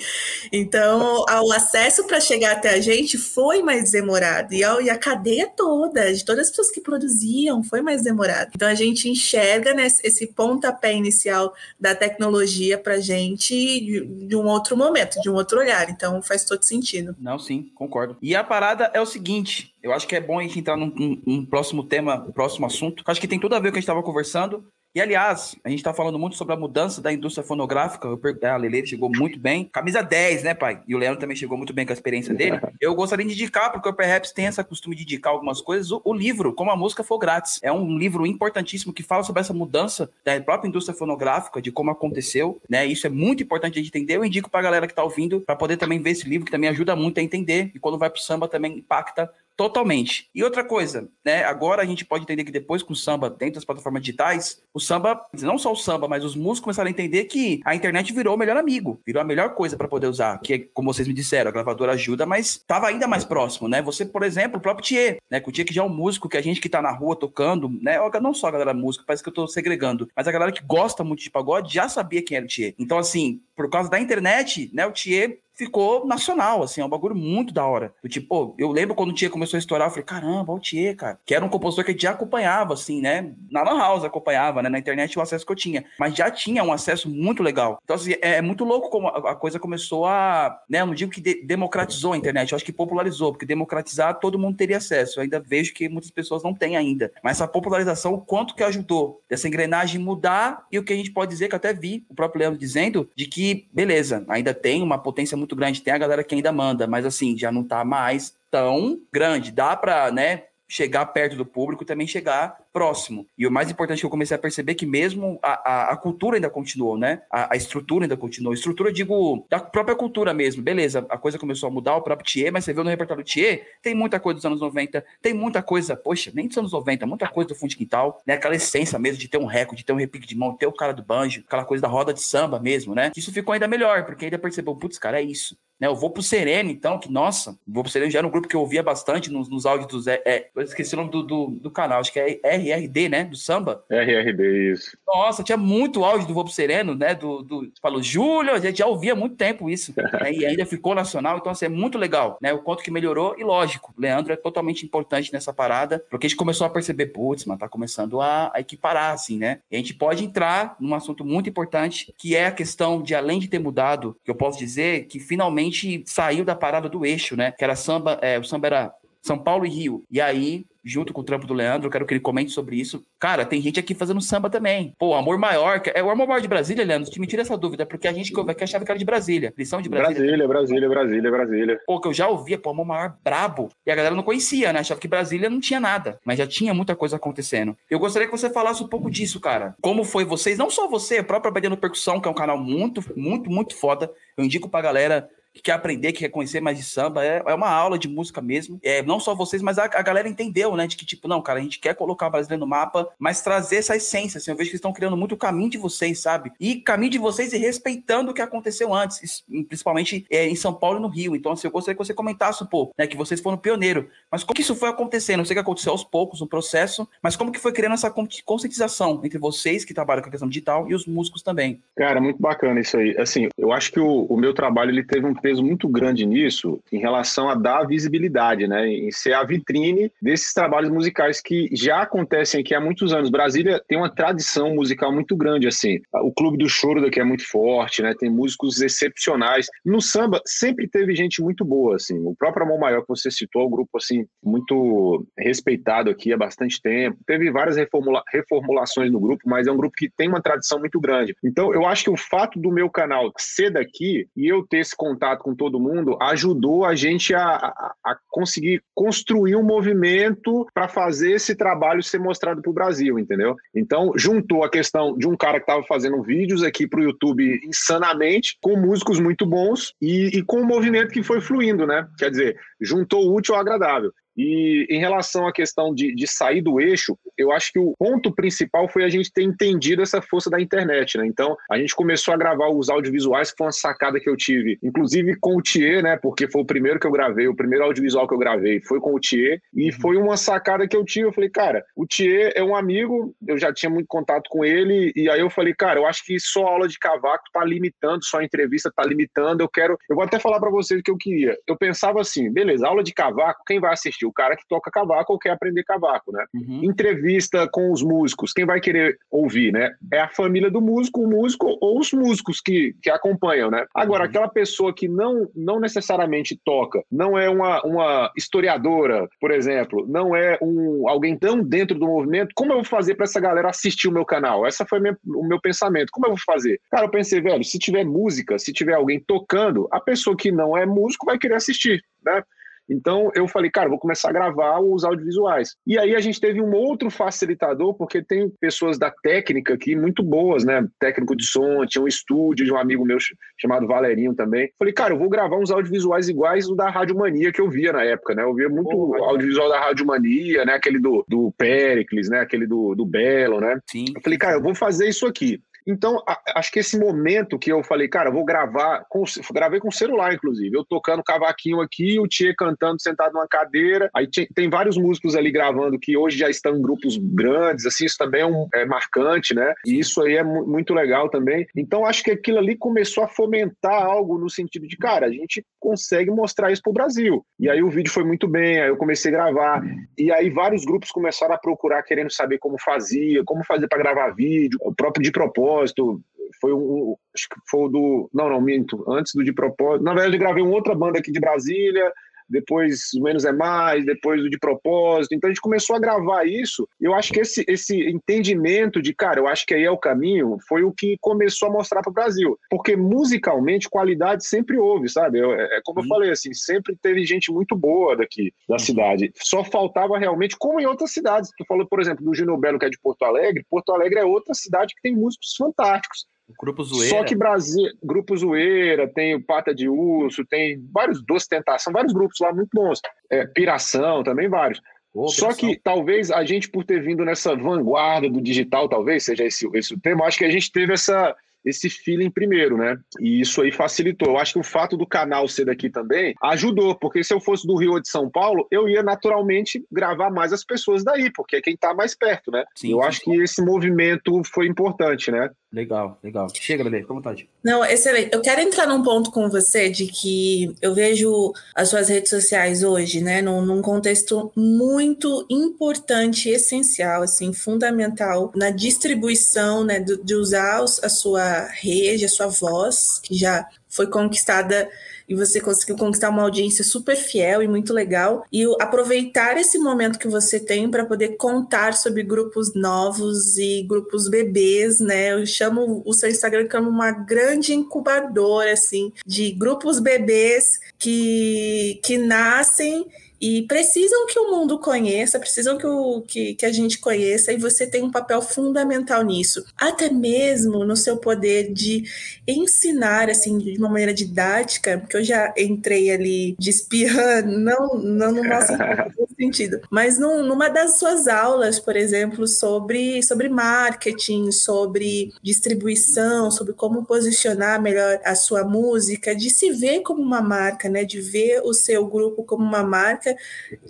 Então, o acesso para chegar até a gente foi mais demorado. E a, cadeia toda, de todas as pessoas que produziam, foi mais demorado. Então, a gente enxerga nesse, esse pontapé inicial da tecnologia para gente de, um outro momento, de um outro olhar. Então, faz todo sentido. Não, sim, concordo. E a parada é o seguinte: eu acho que é bom a gente entrar num, num, num próximo tema, próximo assunto. Acho que tem tudo a ver com o que a gente estava conversando. E, aliás, a gente está falando muito sobre a mudança da indústria fonográfica. A Lele chegou muito bem. Camisa 10, né, pai? E o Leandro também chegou muito bem com a experiência dele. Eu gostaria de indicar, porque o Perhaps tem essa costume de indicar algumas coisas, o, o, livro, Como a Música For Grátis. É um livro importantíssimo que fala sobre essa mudança da própria indústria fonográfica, de como aconteceu, né? Isso é muito importante de entender. Eu indico para a galera que está ouvindo, para poder também ver esse livro, que também ajuda muito a entender. E quando vai para o samba também impacta Totalmente. E outra coisa, né? Agora a gente pode entender que depois com o samba, dentro das plataformas digitais, o samba, não só o samba, mas os músicos começaram a entender que a internet virou o melhor amigo, virou a melhor coisa para poder usar. Que, é, como vocês me disseram, a gravadora ajuda, mas estava ainda mais próximo, né? Você, por exemplo, o próprio Thier, né? Que o Thier que já é um músico, que a gente que tá na rua tocando, né? Não só a galera música, parece que eu tô segregando, mas a galera que gosta muito de pagode já sabia quem era o Thier. Então, assim, por causa da internet, né? O Thier ficou nacional, assim, é um bagulho muito da hora. Do tipo, eu lembro quando o Tia começou a estourar, eu falei, caramba, o Tia, cara. Que era um compositor que já acompanhava, assim, né? Na Lan House acompanhava, né? Na internet o acesso que eu tinha. Mas já tinha um acesso muito legal. Então, assim, é, é muito louco como a, a, coisa começou a. Né? Eu não digo que de, democratizou a internet, eu acho que popularizou, porque democratizar todo mundo teria acesso. Eu ainda vejo que muitas pessoas não têm ainda. Mas essa popularização, o quanto que ajudou dessa engrenagem mudar e o que a gente pode dizer, que eu até vi o próprio Leandro dizendo, de que, beleza, ainda tem uma potência muito grande, tem a galera que ainda manda, mas assim, já não tá mais tão grande. Dá para, né, chegar perto do público e também chegar próximo. E o mais importante que eu comecei a perceber é que mesmo a, a, a cultura ainda continuou, né? A, a, estrutura ainda continuou. Estrutura, digo, da própria cultura mesmo. Beleza, a coisa começou a mudar, o próprio Thier, mas você viu no repertório Thier, tem muita coisa dos anos 90, tem muita coisa, poxa, nem dos anos 90, muita coisa do fundo de quintal, né? Aquela essência mesmo de ter um recorde, de ter um repique de mão, ter o cara do banjo, aquela coisa da roda de samba mesmo, né? Isso ficou ainda melhor, porque ainda percebeu, putz, cara, é isso. Né, eu vou pro Sereno, então, que, nossa, Vou pro Sereno já era um grupo que eu ouvia bastante nos, nos áudios dos. É, é, eu esqueci o nome do, do, do, canal, acho que é RRD, né? Do samba. RRD, isso. Nossa, tinha muito áudio do Vou pro Sereno, né? Do, do, falou, Júlio, a gente já ouvia há muito tempo isso. né, e ainda ficou nacional, então, assim, é muito legal, né? O quanto que melhorou, e lógico, o Leandro é totalmente importante nessa parada, porque a gente começou a perceber, putz, mas tá começando a, a equiparar, assim, né? E a gente pode entrar num assunto muito importante, que é a questão de, além de ter mudado, que eu posso dizer que finalmente saiu da parada do eixo, né? Que era samba, é, o samba era São Paulo e Rio. E aí junto com o trampo do Leandro, eu quero que ele comente sobre isso. Cara, tem gente aqui fazendo samba também. Pô, Amor Maior, é o Amor Maior de Brasília, Leandro? Que me tira essa dúvida, porque a gente que achava que era de Brasília. Lição de Brasília. Brasília, Brasília, Brasília, Brasília. Pô, que eu já ouvia, pô, Amor Maior brabo. E a galera não conhecia, né? Achava que Brasília não tinha nada, mas já tinha muita coisa acontecendo. Eu gostaria que você falasse um pouco disso, cara. Como foi vocês, não só você, a própria Badiano Percussão, que é um canal muito, muito, muito foda. Eu indico pra galera que quer aprender, que quer conhecer mais de samba, é, é uma aula de música mesmo. É, não só vocês, mas a, a galera entendeu, né? De que, tipo, não, cara, a gente quer colocar o brasileiro no mapa, mas trazer essa essência. Assim, eu vejo que estão criando muito o caminho de vocês, sabe? E caminho de vocês e respeitando o que aconteceu antes, principalmente é, em São Paulo e no Rio. Então, assim, eu gostaria que você comentasse um pouco, né? Que vocês foram pioneiro. Mas como que isso foi acontecendo? Eu sei que aconteceu aos poucos, um processo, mas como que foi criando essa conscientização entre vocês que trabalham com a questão digital e os músicos também? Cara, muito bacana isso aí. Assim, eu acho que o, o meu trabalho ele teve um peso muito grande nisso em relação a dar visibilidade, né? Em ser a vitrine desses trabalhos musicais que já acontecem aqui há muitos anos. Brasília tem uma tradição musical muito grande, assim. O Clube do Choro daqui é muito forte, né? Tem músicos excepcionais. No samba sempre teve gente muito boa, assim. O próprio Amor Maior que você citou, um grupo assim muito respeitado aqui há bastante tempo. Teve várias reformula reformulações no grupo, mas é um grupo que tem uma tradição muito grande. Então, eu acho que o fato do meu canal ser daqui e eu ter esse contato com todo mundo, ajudou a gente a, a, a conseguir construir um movimento para fazer esse trabalho ser mostrado para o Brasil, entendeu? Então, juntou a questão de um cara que estava fazendo vídeos aqui para o YouTube insanamente, com músicos muito bons e, e com um movimento que foi fluindo, né? Quer dizer, juntou o útil ao agradável. E em relação à questão de, de sair do eixo, eu acho que o ponto principal foi a gente ter entendido essa força da internet, né? Então, a gente começou a gravar os audiovisuais, que foi uma sacada que eu tive, inclusive com o Thier, né? Porque foi o primeiro que eu gravei, o primeiro audiovisual que eu gravei foi com o Thier, e uhum. foi uma sacada que eu tive. Eu falei, cara, o Thier é um amigo, eu já tinha muito contato com ele, e aí eu falei, cara, eu acho que só aula de cavaco tá limitando, só entrevista tá limitando, eu quero. Eu vou até falar para vocês o que eu queria. Eu pensava assim, beleza, aula de cavaco, quem vai assistir? O cara que toca cavaco ou quer aprender cavaco, né? Uhum. Entrevista com os músicos, quem vai querer ouvir, né? É a família do músico, o músico ou os músicos que, que acompanham, né? Agora, uhum. aquela pessoa que não, não necessariamente toca, não é uma, uma historiadora, por exemplo, não é um alguém tão dentro do movimento, como eu vou fazer para essa galera assistir o meu canal? Essa foi minha, o meu pensamento. Como eu vou fazer? Cara, eu pensei, velho, se tiver música, se tiver alguém tocando, a pessoa que não é músico vai querer assistir, né? Então eu falei, cara, vou começar a gravar os audiovisuais. E aí a gente teve um outro facilitador, porque tem pessoas da técnica aqui muito boas, né? Técnico de som, tinha um estúdio de um amigo meu chamado Valerinho também. Falei, cara, eu vou gravar uns audiovisuais iguais do da Rádio Mania que eu via na época, né? Eu via muito oh, audiovisual da Rádio Mania, né? Aquele do, do Pericles, né? Aquele do, do Belo, né? Sim. Eu falei, cara, eu vou fazer isso aqui. Então, a, acho que esse momento que eu falei, cara, vou gravar, com, gravei com celular, inclusive, eu tocando cavaquinho aqui, o Tchê cantando sentado numa cadeira, aí tem vários músicos ali gravando que hoje já estão em grupos grandes, assim, isso também é, um, é marcante, né? E isso aí é muito legal também. Então, acho que aquilo ali começou a fomentar algo no sentido de, cara, a gente consegue mostrar isso pro Brasil. E aí o vídeo foi muito bem, aí eu comecei a gravar, e aí vários grupos começaram a procurar querendo saber como fazia, como fazer para gravar vídeo, o próprio de propósito, foi um, acho que foi o do, não, não, minto, antes do de propósito, na verdade eu gravei uma outra banda aqui de Brasília, depois o Menos é Mais, depois o De Propósito. Então a gente começou a gravar isso. Eu acho que esse, esse entendimento de, cara, eu acho que aí é o caminho, foi o que começou a mostrar para o Brasil. Porque musicalmente, qualidade sempre houve, sabe? Eu, é, é como eu uhum. falei, assim, sempre teve gente muito boa daqui da uhum. cidade. Só faltava realmente, como em outras cidades. Tu falou, por exemplo, do Gino Belo, que é de Porto Alegre. Porto Alegre é outra cidade que tem músicos fantásticos. Grupo Zoeira. Só que Brasil, Grupo Zoeira, tem o Pata de Urso, tem vários Doce Tentação, vários grupos lá muito bons. É, Piração, também vários. Oh, Só que talvez a gente, por ter vindo nessa vanguarda do digital, talvez seja esse, esse o tema, acho que a gente teve essa, esse feeling primeiro, né? E isso aí facilitou. Eu acho que o fato do canal ser daqui também ajudou, porque se eu fosse do Rio ou de São Paulo, eu ia naturalmente gravar mais as pessoas daí, porque é quem tá mais perto, né? Sim, eu sim, acho que esse movimento foi importante, né? Legal, legal. Chega, Lele, com vontade. Não, excelente. Eu quero entrar num ponto com você de que eu vejo as suas redes sociais hoje, né, num, num contexto muito importante, essencial, assim, fundamental na distribuição, né, de, de usar a sua rede, a sua voz, que já foi conquistada e você conseguiu conquistar uma audiência super fiel e muito legal. E aproveitar esse momento que você tem para poder contar sobre grupos novos e grupos bebês, né? Eu chamo o seu Instagram como uma grande incubadora, assim, de grupos bebês que, que nascem e precisam que o mundo conheça, precisam que, o, que, que a gente conheça, e você tem um papel fundamental nisso. Até mesmo no seu poder de ensinar, assim, de uma maneira didática, porque eu já entrei ali de espiã, não, não no nosso sentido, mas num, numa das suas aulas, por exemplo, sobre, sobre marketing, sobre distribuição, sobre como posicionar melhor a sua música, de se ver como uma marca, né? De ver o seu grupo como uma marca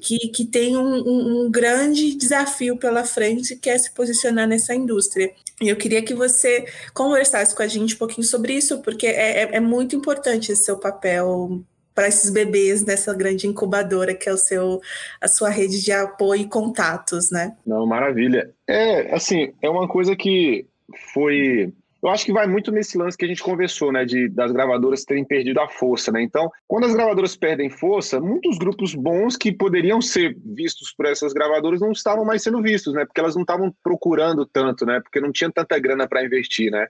que, que tem um, um, grande desafio pela frente, que é se posicionar nessa indústria. E eu queria que você conversasse com a gente um pouquinho sobre isso, porque é, é, é muito importante esse seu papel para esses bebês dessa grande incubadora que é o seu a sua rede de apoio e contatos, né? Não, maravilha. É, assim, é uma coisa que foi eu acho que vai muito nesse lance que a gente conversou, né, de das gravadoras terem perdido a força, né? Então, quando as gravadoras perdem força, muitos grupos bons que poderiam ser vistos por essas gravadoras não estavam mais sendo vistos, né? Porque elas não estavam procurando tanto, né? Porque não tinha tanta grana para investir, né?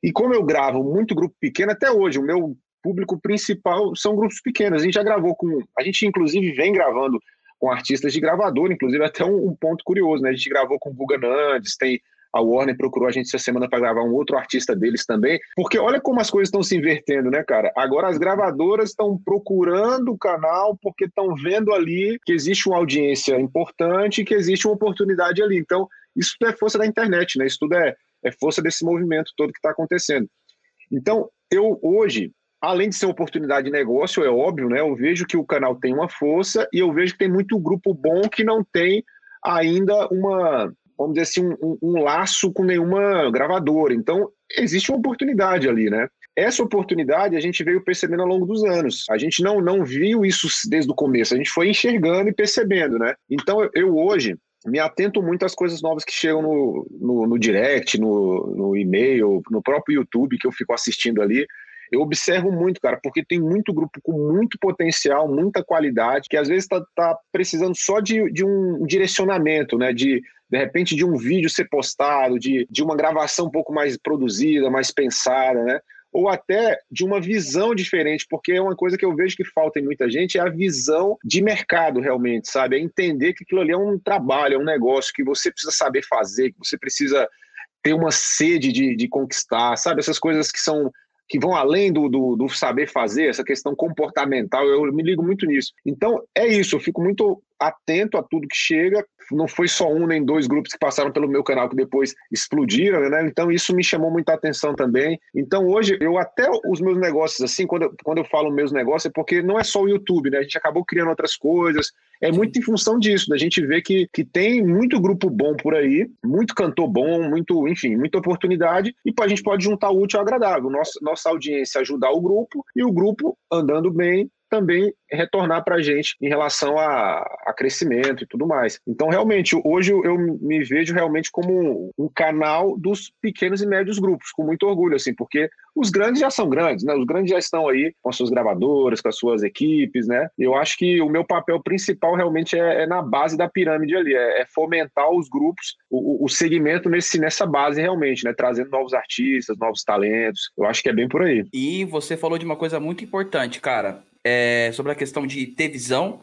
E como eu gravo muito grupo pequeno até hoje, o meu público principal são grupos pequenos. A gente já gravou com, a gente inclusive vem gravando com artistas de gravador, inclusive até um, um ponto curioso, né? A gente gravou com o Guga Nandes, tem a Warner procurou a gente essa semana para gravar um outro artista deles também, porque olha como as coisas estão se invertendo, né, cara? Agora as gravadoras estão procurando o canal porque estão vendo ali que existe uma audiência importante, que existe uma oportunidade ali. Então, isso tudo é força da internet, né? Isso tudo é, é força desse movimento todo que está acontecendo. Então, eu hoje, além de ser uma oportunidade de negócio, é óbvio, né? Eu vejo que o canal tem uma força e eu vejo que tem muito grupo bom que não tem ainda uma, vamos dizer assim, um, um laço com nenhuma gravadora. Então, existe uma oportunidade ali, né? Essa oportunidade a gente veio percebendo ao longo dos anos. A gente não, não viu isso desde o começo, a gente foi enxergando e percebendo, né? Então, eu, eu hoje me atento muito às coisas novas que chegam no, no, no direct, no, no e-mail, no próprio YouTube que eu fico assistindo ali eu observo muito, cara, porque tem muito grupo com muito potencial, muita qualidade, que às vezes está tá precisando só de, de um direcionamento, né? De, de repente, de um vídeo ser postado, de, de uma gravação um pouco mais produzida, mais pensada, né? ou até de uma visão diferente, porque é uma coisa que eu vejo que falta em muita gente, é a visão de mercado realmente, sabe? É entender que aquilo ali é um trabalho, é um negócio que você precisa saber fazer, que você precisa ter uma sede de, de conquistar, sabe? Essas coisas que são que vão além do, do, do, saber fazer, essa questão comportamental, eu me ligo muito nisso. Então, é isso, eu fico muito atento a tudo que chega. Não foi só um nem dois grupos que passaram pelo meu canal que depois explodiram, né? Então isso me chamou muita atenção também. Então hoje eu até os meus negócios assim, quando eu, quando eu falo meus negócios é porque não é só o YouTube, né? A gente acabou criando outras coisas. É muito em função disso, da gente ver que, que tem muito grupo bom por aí, muito cantor bom, muito, enfim, muita oportunidade, e a gente pode juntar o útil ao agradável. Nossa, nossa audiência ajudar o grupo e o grupo andando bem também retornar para a gente em relação a, a, crescimento e tudo mais. Então, realmente, hoje eu me vejo realmente como um canal dos pequenos e médios grupos, com muito orgulho, assim, porque os grandes já são grandes, né? Os grandes já estão aí com as suas gravadoras, com as suas equipes, né? Eu acho que o meu papel principal realmente é, é na base da pirâmide ali, é, é fomentar os grupos, o, o, segmento nesse, nessa base realmente, né? Trazendo novos artistas, novos talentos. Eu acho que é bem por aí. E você falou de uma coisa muito importante, cara é, sobre a questão de ter visão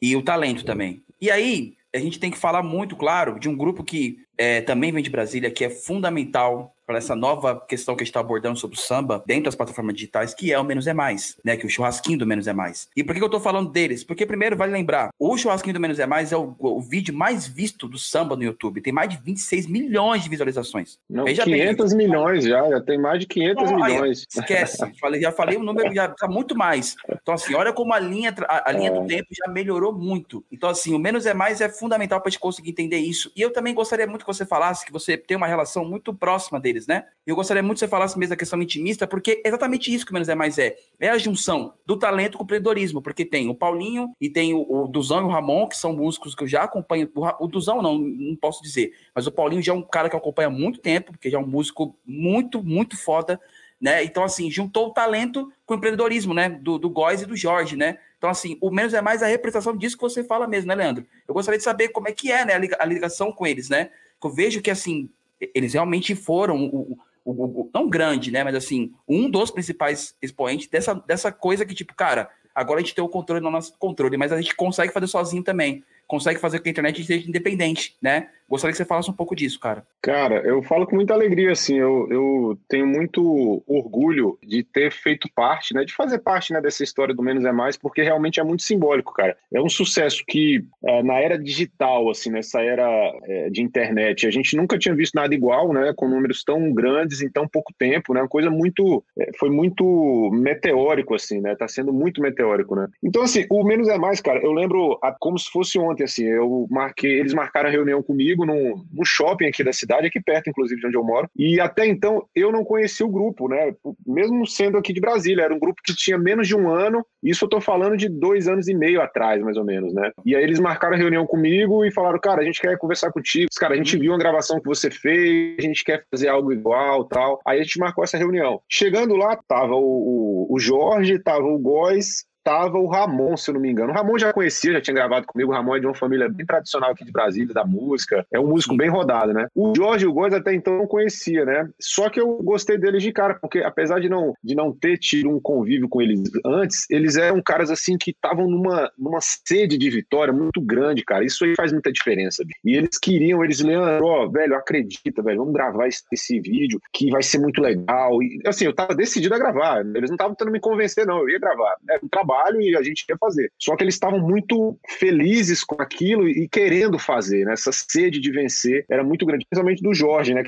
e o talento também. E aí, a gente tem que falar muito, claro, de um grupo que é, também vem de Brasília, que é fundamental para essa nova questão que a gente está abordando sobre o samba dentro das plataformas digitais, que é o Menos é Mais, né? Que é o churrasquinho do Menos é Mais. E por que eu estou falando deles? Porque, primeiro, vale lembrar, o churrasquinho do Menos é Mais é o, o, vídeo mais visto do samba no YouTube. Tem mais de 26 milhões de visualizações. Não, Veja 500 bem, milhões já, já tem mais de 500 milhões. Esquece, falei, já falei o número, já está muito mais. Então, assim, olha como a linha, a, a linha é. do tempo já melhorou muito. Então, assim, o Menos é Mais é fundamental para a gente conseguir entender isso. E eu também gostaria muito que você falasse que você tem uma relação muito próxima deles, né? Eu gostaria muito que você falasse mesmo da questão intimista, porque é exatamente isso que o Menos é Mais é. É a junção do talento com o empreendedorismo, porque tem o Paulinho e tem o, o Duzão e o Ramon, que são músicos que eu já acompanho. O, o Duzão não, não posso dizer, mas o Paulinho já é um cara que eu acompanho há muito tempo, porque já é um músico muito, muito foda, né? Então, assim, juntou o talento com o empreendedorismo, né? Do, do Góis e do Jorge, né? Então, assim, o menos é mais a representação disso que você fala mesmo, né, Leandro? Eu gostaria de saber como é que é, né, a ligação com eles, né? Eu vejo que, assim, eles realmente foram o, o, o, não grande, né? Mas assim, um dos principais expoentes dessa, dessa coisa que, tipo, cara, agora a gente tem o controle no nosso controle, mas a gente consegue fazer sozinho também. Consegue fazer com que a internet seja independente, né? Gostaria que você falasse um pouco disso, cara. Cara, eu falo com muita alegria, assim, eu, eu tenho muito orgulho de ter feito parte, né, de fazer parte, né, dessa história do Menos é Mais, porque realmente é muito simbólico, cara. É um sucesso que, é, na era digital, assim, nessa era é, de internet, a gente nunca tinha visto nada igual, né, com números tão grandes em tão pouco tempo, né, uma coisa muito, é, foi muito meteórico, assim, né, tá sendo muito meteórico, né. Então, assim, o Menos é Mais, cara, eu lembro a, como se fosse ontem, assim, eu marquei, eles marcaram a reunião comigo, num, num, shopping aqui da cidade, aqui perto, inclusive, de onde eu moro. E até então eu não conhecia o grupo, né? Mesmo sendo aqui de Brasília, era um grupo que tinha menos de um ano. Isso eu tô falando de dois anos e meio atrás, mais ou menos, né? E aí eles marcaram a reunião comigo e falaram, cara, a gente quer conversar contigo. Cara, a gente viu uma gravação que você fez, a gente quer fazer algo igual, tal. Aí a gente marcou essa reunião. Chegando lá, tava o, o, o Jorge, tava o Góis, estava o Ramon, se eu não me engano. O Ramon já conhecia, já tinha gravado comigo. O Ramon é de uma família bem tradicional aqui de Brasília, da música. É um músico bem rodado, né? O Jorge o Góes até então não conhecia, né? Só que eu gostei deles de cara, porque apesar de não, de não ter tido um convívio com eles antes, eles eram caras assim que estavam numa, numa sede de vitória muito grande, cara. Isso aí faz muita diferença. E eles queriam, eles, Leandro, ó, oh, velho, acredita, velho, vamos gravar esse, esse, vídeo que vai ser muito legal. E assim, eu tava decidido a gravar. Eles não estavam tentando me convencer, não. Eu ia gravar. Era um trabalho trabalho e a gente ia fazer. Só que eles estavam muito felizes com aquilo e querendo fazer, né? Essa sede de vencer era muito grande, principalmente do Jorge, né?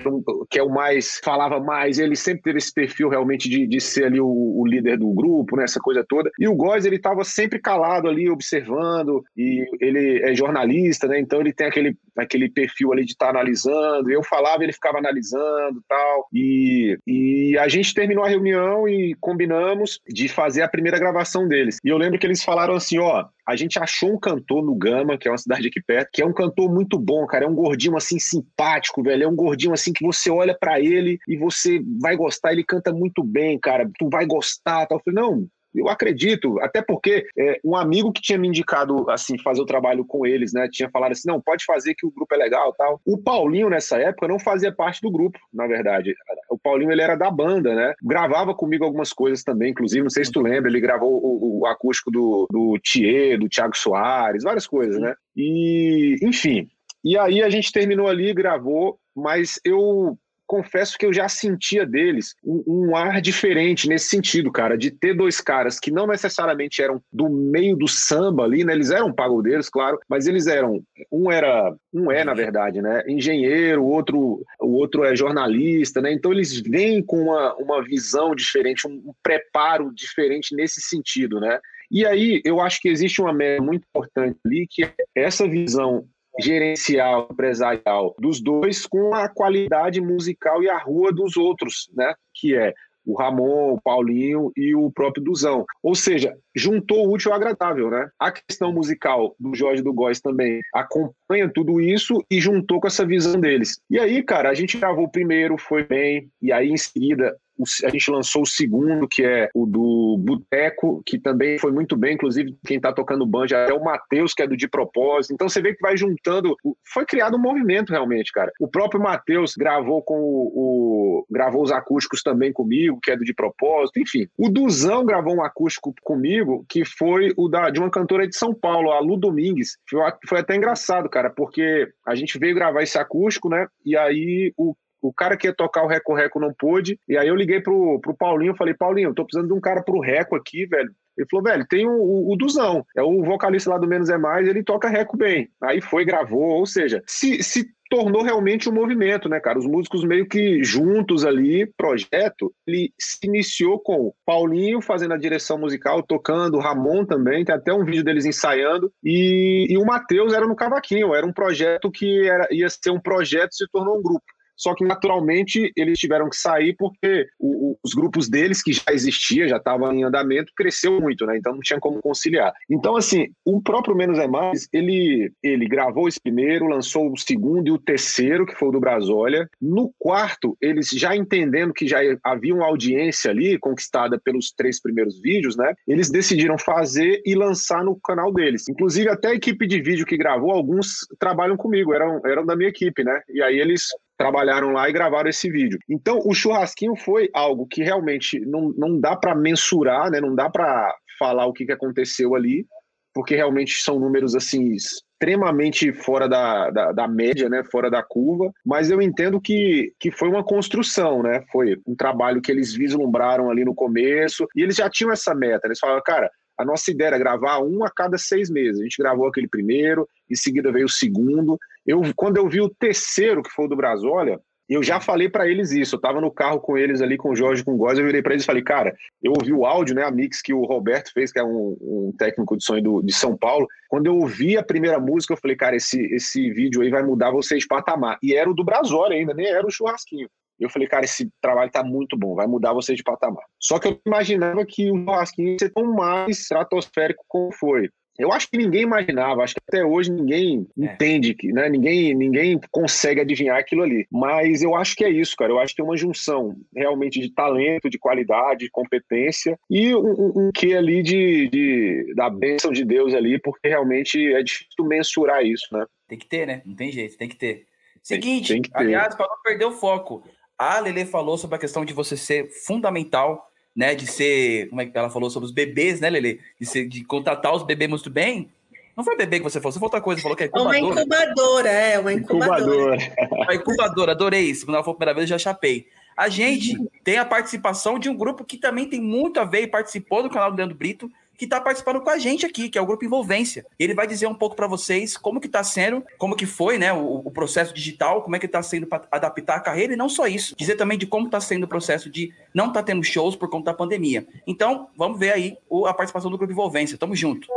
Que é o mais, falava mais, ele sempre teve esse perfil realmente de, de ser ali o, o líder do grupo, né? Essa coisa toda. E o Góes, ele estava sempre calado ali, observando, e ele é jornalista, né? Então ele tem aquele, aquele perfil ali de estar tá analisando. Eu falava, ele ficava analisando tal. E, e a gente terminou a reunião e combinamos de fazer a primeira gravação deles. E eu lembro que eles falaram assim: ó, a gente achou um cantor no Gama, que é uma cidade aqui perto, que é um cantor muito bom, cara. É um gordinho assim simpático, velho. É um gordinho assim que você olha para ele e você vai gostar. Ele canta muito bem, cara. Tu vai gostar. Tal. Eu falei, não, eu acredito, até porque é, um amigo que tinha me indicado assim fazer o trabalho com eles, né, tinha falado assim, não, pode fazer que o grupo é legal, tal. O Paulinho nessa época não fazia parte do grupo, na verdade. O Paulinho ele era da banda, né? Gravava comigo algumas coisas também, inclusive, não sei se tu lembra, ele gravou o, o acústico do, do Thier, do Thiago Soares, várias coisas, né? E, enfim. E aí a gente terminou ali, gravou, mas eu confesso que eu já sentia deles um, um, ar diferente nesse sentido, cara, de ter dois caras que não necessariamente eram do meio do samba ali, né? Eles eram pagodeiros, claro, mas eles eram. Um era. Um é, na verdade, né? Engenheiro, o outro, o outro é jornalista, né? Então eles vêm com uma, uma visão diferente, um, um preparo diferente nesse sentido, né? E aí eu acho que existe uma meta muito importante ali, que é essa visão gerencial, empresarial dos dois com a qualidade musical e a rua dos outros, né? Que é o Ramon, o Paulinho e o próprio Duzão. Ou seja, juntou o útil ao agradável, né? A questão musical do Jorge do Góes também acompanha tudo isso e juntou com essa visão deles. E aí, cara, a gente gravou o primeiro, foi bem, e aí em seguida a gente lançou o segundo, que é o do Boteco, que também foi muito bem, inclusive quem está tocando banjo é o Matheus, que é do De Propósito. Então você vê que vai juntando. Foi criado um movimento realmente, cara. O próprio Matheus gravou com o, o, gravou os acústicos também comigo, que é do De Propósito, enfim. O Duzão gravou um acústico comigo, que foi o da, de uma cantora de São Paulo, a Lu Domingues. Foi, foi até engraçado, cara, porque a gente veio gravar esse acústico, né? E aí o o cara que ia tocar o Reco Reco não pôde. E aí eu liguei pro, pro Paulinho, falei, Paulinho, eu tô precisando de um cara pro Reco aqui, velho. Ele falou, velho, tem o, o, o, Duzão, é o vocalista lá do Menos é Mais, ele toca Reco bem. Aí foi, gravou, ou seja, se, se tornou realmente um movimento, né, cara? Os músicos meio que juntos ali, projeto, ele se iniciou com Paulinho fazendo a direção musical, tocando, Ramon também, tem até um vídeo deles ensaiando, e, e o Matheus era no cavaquinho, era um projeto que era, ia ser um projeto, se tornou um grupo só que naturalmente eles tiveram que sair porque o, os grupos deles, que já existia, já estavam em andamento, cresceu muito, né? Então não tinha como conciliar. Então, assim, o próprio Menos é Mais, ele, ele gravou esse primeiro, lançou o segundo e o terceiro, que foi o do Brasólia. No quarto, eles já entendendo que já havia uma audiência ali conquistada pelos três primeiros vídeos, né? Eles decidiram fazer e lançar no canal deles. Inclusive, até a equipe de vídeo que gravou, alguns trabalham comigo, eram, eram da minha equipe, né? E aí eles trabalharam lá e gravaram esse vídeo. Então, o churrasquinho foi algo que realmente não, não dá para mensurar, né? não dá para falar o que, que aconteceu ali, porque realmente são números assim extremamente fora da, da, da, média, né, fora da curva, mas eu entendo que, que foi uma construção, né, foi um trabalho que eles vislumbraram ali no começo, e eles já tinham essa meta, eles falaram, cara, a nossa ideia era gravar um a cada seis meses. A gente gravou aquele primeiro, em seguida veio o segundo. Eu, quando eu vi o terceiro, que foi o do Brasólia, eu já falei para eles isso. Eu estava no carro com eles ali, com o Jorge, com o Góes, eu virei para eles e falei, cara, eu ouvi o áudio, né, a mix que o Roberto fez, que é um, um técnico de som do, de São Paulo. Quando eu ouvi a primeira música, eu falei, cara, esse, esse vídeo aí vai mudar vocês patamar. E era o do Brasólia ainda, nem era o churrasquinho. Eu falei, cara, esse trabalho tá muito bom, vai mudar você de patamar. Só que eu imaginava que o churrasquinho ia ser tão mais estratosférico como foi. Eu acho que ninguém imaginava, acho que até hoje ninguém é. entende, que, né? ninguém, ninguém consegue adivinhar aquilo ali. Mas eu acho que é isso, cara. Eu acho que é uma junção realmente de talento, de qualidade, de competência e um, um, um quê ali de, de, da bênção de Deus ali, porque realmente é difícil mensurar isso, né? Tem que ter, né? Não tem jeito, tem que ter. Seguinte, tem, tem aliás, para não perder o foco, a Lele falou sobre a questão de você ser fundamental, né? De ser, como é que ela falou sobre os bebês, né, Lele? De, ser, de contratar os bebês muito bem. Não foi bebê que você falou, você falou outra coisa, falou que é incubadora. Uma incubadora, é, uma incubadora. incubadora. Uma incubadora, adorei isso. Quando ela foi a primeira vez, eu já chapei. A gente tem a participação de um grupo que também tem muito a ver e participou do canal do Leandro Brito, que está participando com a gente aqui, que é o Grupo Envolvência. Ele vai dizer um pouco para vocês como que está sendo, como que foi, né, o, o processo digital, como é que está sendo para adaptar a carreira e não só isso, dizer também de como está sendo o processo de não estar tá tendo shows por conta da pandemia. Então, vamos ver aí a participação do Grupo Envolvência. Tamo junto.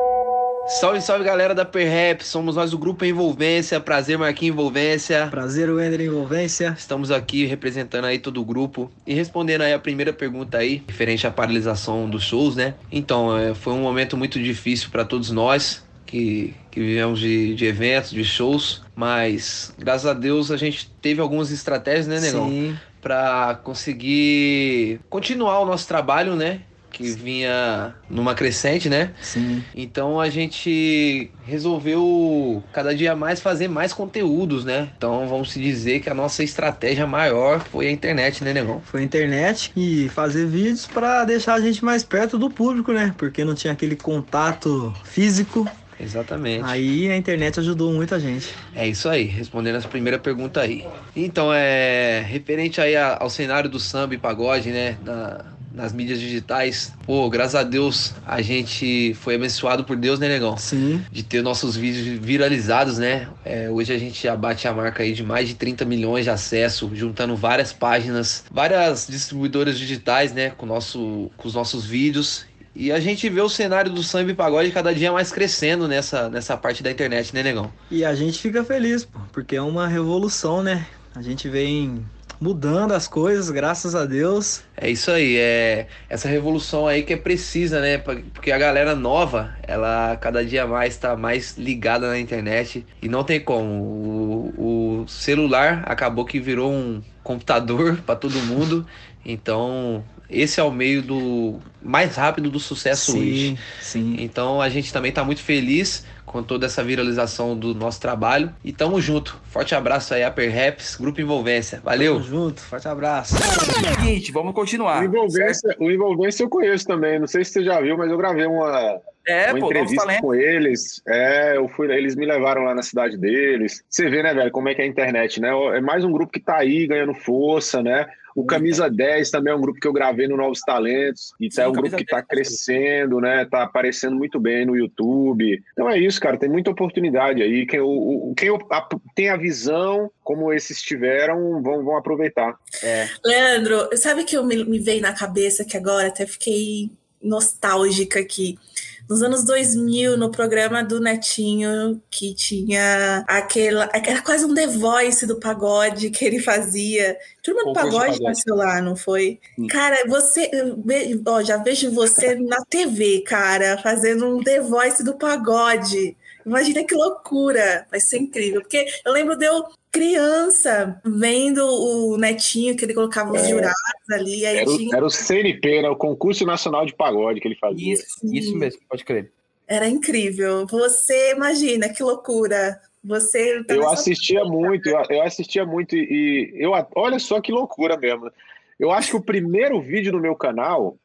Salve, salve galera da Perrap, somos nós do Grupo Envolvência, prazer Marquinhos Envolvência. Prazer Wender Envolvência. Estamos aqui representando aí todo o grupo e respondendo aí a primeira pergunta aí, referente à paralisação dos shows, né? Então, é, foi um momento muito difícil para todos nós, que, que vivemos de, de, eventos, de shows, mas graças a Deus a gente teve algumas estratégias, né, Negão? Sim. Para conseguir continuar o nosso trabalho, né? Que vinha numa crescente, né? Sim. Então a gente resolveu cada dia mais fazer mais conteúdos, né? Então vamos se dizer que a nossa estratégia maior foi a internet, né, Negão? Foi a internet e fazer vídeos para deixar a gente mais perto do público, né? Porque não tinha aquele contato físico Exatamente. Aí a internet ajudou muita gente. É isso aí, respondendo essa primeira pergunta aí. Então, é referente aí ao cenário do samba e pagode, né, na- nas mídias digitais. Pô, graças a Deus a gente foi abençoado por Deus, né, negão? Sim. De ter nossos vídeos viralizados, né? É, hoje a gente já bate a marca aí de mais de 30 milhões de acesso, juntando várias páginas, várias distribuidoras digitais, né, com, nosso, com os nossos vídeos. E a gente vê o cenário do samba e pagode cada dia mais crescendo nessa, nessa parte da internet, né, negão? E a gente fica feliz, pô, porque é uma revolução, né? A gente vem mudando as coisas, graças a Deus. É isso aí, é essa revolução aí que é precisa, né? Porque a galera nova, ela cada dia mais tá mais ligada na internet e não tem como. O, o celular acabou que virou um computador para todo mundo, então esse é o meio do mais rápido do sucesso hoje. sim. Então a gente também tá muito feliz com toda essa viralização do nosso trabalho e tamo junto. Forte abraço aí, Upper Raps, Grupo Envolvência. Valeu! Tamo junto, forte abraço. Seguinte, vamos continuar. o, envolvência, o Envolvência eu conheço também. Não sei se você já viu, mas eu gravei uma, É, uma pô, entrevista com eles. É, eu fui, eles me levaram lá na cidade deles. Você vê, né, velho, como é que é a internet, né? É mais um grupo que tá aí ganhando força, né? O Camisa 10 também é um grupo que eu gravei no Novos Talentos. Então Sim, é um grupo que tá 10 tá crescendo, né? Tá aparecendo muito bem no YouTube. Então é isso, cara. Tem muita oportunidade aí. Quem, o, o- quem a- tem a visão, como esses tiveram, vão, vão aproveitar. É. Leandro, sabe que eu me, me veio na cabeça que agora até fiquei nostálgica aqui. Nos anos 2000, no programa do Netinho, que tinha aquela. Era quase um The Voice do pagode que ele fazia. Turma do pagode nasceu lá, não foi? Sim. Cara, você. Ó, já vejo você na TV, cara, fazendo um The Voice do pagode. Imagina que loucura! Vai ser incrível. Porque eu lembro de eu criança vendo o netinho que ele colocava os É. jurados ali, aí Era o, tinha. era o CNP, né? O Concurso Nacional de Pagode que ele fazia. Isso, isso mesmo, pode crer. Era incrível. Você imagina que loucura. Você tá Eu assistia muito, eu, eu assistia muito e e eu olha só que loucura mesmo. Eu acho que o primeiro vídeo no meu canal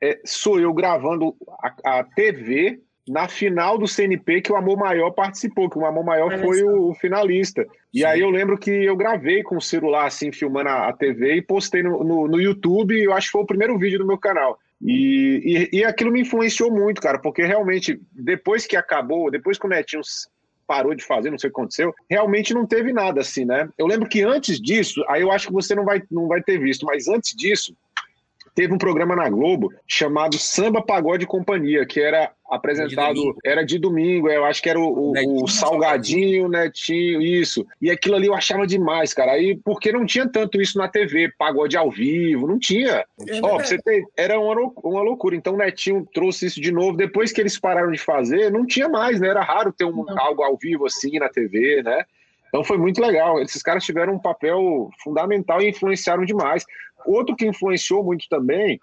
é, sou eu gravando a, a TV na final do CNP que o Amor Maior participou, que o Amor Maior Olha foi o, o finalista. E Sim. aí eu lembro que eu gravei com o celular assim, filmando a, a TV e postei no, no, no YouTube, eu acho que foi o primeiro vídeo do meu canal. E, e, e aquilo me influenciou muito, cara, porque realmente, depois que acabou, depois que o Netinho parou de fazer, não sei o que aconteceu, realmente não teve nada assim, né? Eu lembro que antes disso, aí eu acho que você não vai, não vai ter visto, mas antes disso, teve um programa na Globo chamado Samba Pagode e Companhia, que era apresentado, domingo. era de domingo, eu acho que era o, o- Netinho, o Salgadinho, Netinho, isso. E aquilo ali eu achava demais, cara. Aí, porque não tinha tanto isso na TV, pagode ao vivo, não tinha. É Ó, você ter, era uma, uma loucura. Então o Netinho trouxe isso de novo. Depois que eles pararam de fazer, não tinha mais, né? Era raro ter um, Não. algo ao vivo assim na TV, né? Então foi muito legal. Esses caras tiveram um papel fundamental e influenciaram demais. Outro que influenciou muito também,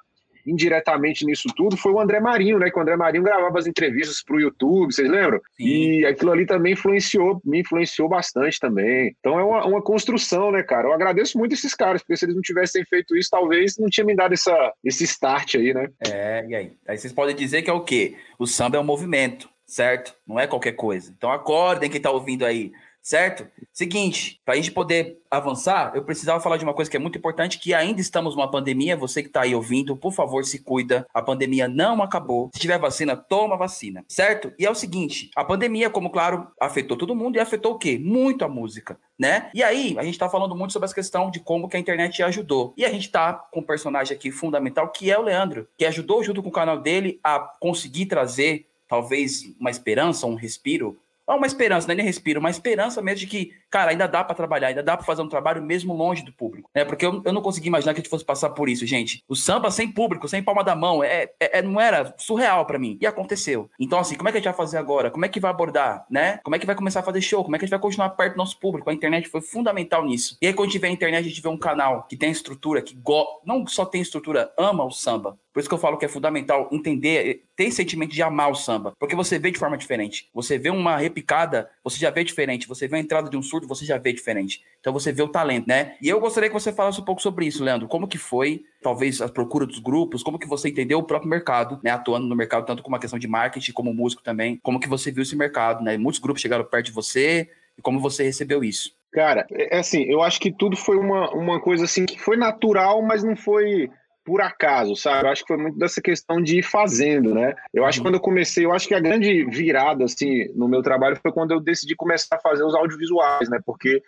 indiretamente nisso tudo, foi o André Marinho, né? Que o André Marinho gravava as entrevistas para o YouTube, vocês lembram? Sim. E aquilo ali também influenciou, me influenciou bastante também. Então é uma, uma construção, né, cara? Eu agradeço muito esses caras, porque se eles não tivessem feito isso, talvez não tinha me dado essa, esse start aí, né? É, e aí? Aí vocês podem dizer que é o quê? O samba é um movimento, certo? Não é qualquer coisa. Então acordem quem tá ouvindo aí, certo? Seguinte, pra gente poder avançar, eu precisava falar de uma coisa que é muito importante, que ainda estamos numa pandemia, você que tá aí ouvindo, por favor, se cuida. A pandemia não acabou. Se tiver vacina, toma vacina, certo? E é o seguinte, a pandemia, como claro, afetou todo mundo e afetou o quê? Muito a música, né? E aí, a gente tá falando muito sobre essa questão de como que a internet ajudou. E a gente tá com um personagem aqui fundamental, que é o Leandro, que ajudou junto com o canal dele a conseguir trazer talvez uma esperança, um respiro. Uma esperança, não é nem respiro, uma esperança mesmo de que, cara, ainda dá pra trabalhar, ainda dá pra fazer um trabalho mesmo longe do público, né? Porque eu, eu não consegui imaginar que a gente fosse passar por isso, gente. O samba sem público, sem palma da mão, é, é- é- não era surreal pra mim. E aconteceu. Então, assim, como é que a gente vai fazer agora? Como é que vai abordar, né? Como é que vai começar a fazer show? Como é que a gente vai continuar perto do nosso público? A internet foi fundamental nisso. E aí, quando vê a internet, a gente vê um canal que tem estrutura, que go... não só tem estrutura, ama o samba. Por isso que eu falo que é fundamental entender, esse sentimento de amar o samba, porque você vê de forma diferente. Você vê uma repicada, você já vê diferente. Você vê a entrada de um surdo, você já vê diferente. Então você vê o talento, né? E eu gostaria que você falasse um pouco sobre isso, Leandro. Como que foi, talvez, a procura dos grupos, como que você entendeu o próprio mercado, né? Atuando no mercado, tanto como uma questão de marketing, como músico também. Como que você viu esse mercado, né? Muitos grupos chegaram perto de você, e como você recebeu isso? Cara, é, é assim, eu acho que tudo foi uma, uma coisa assim que foi natural, mas não foi por acaso, sabe? Eu acho que foi muito dessa questão de ir fazendo, né? Eu acho que uhum. quando eu comecei, eu acho que a grande virada, assim, no meu trabalho foi quando eu decidi começar a fazer os audiovisuais, né? Porque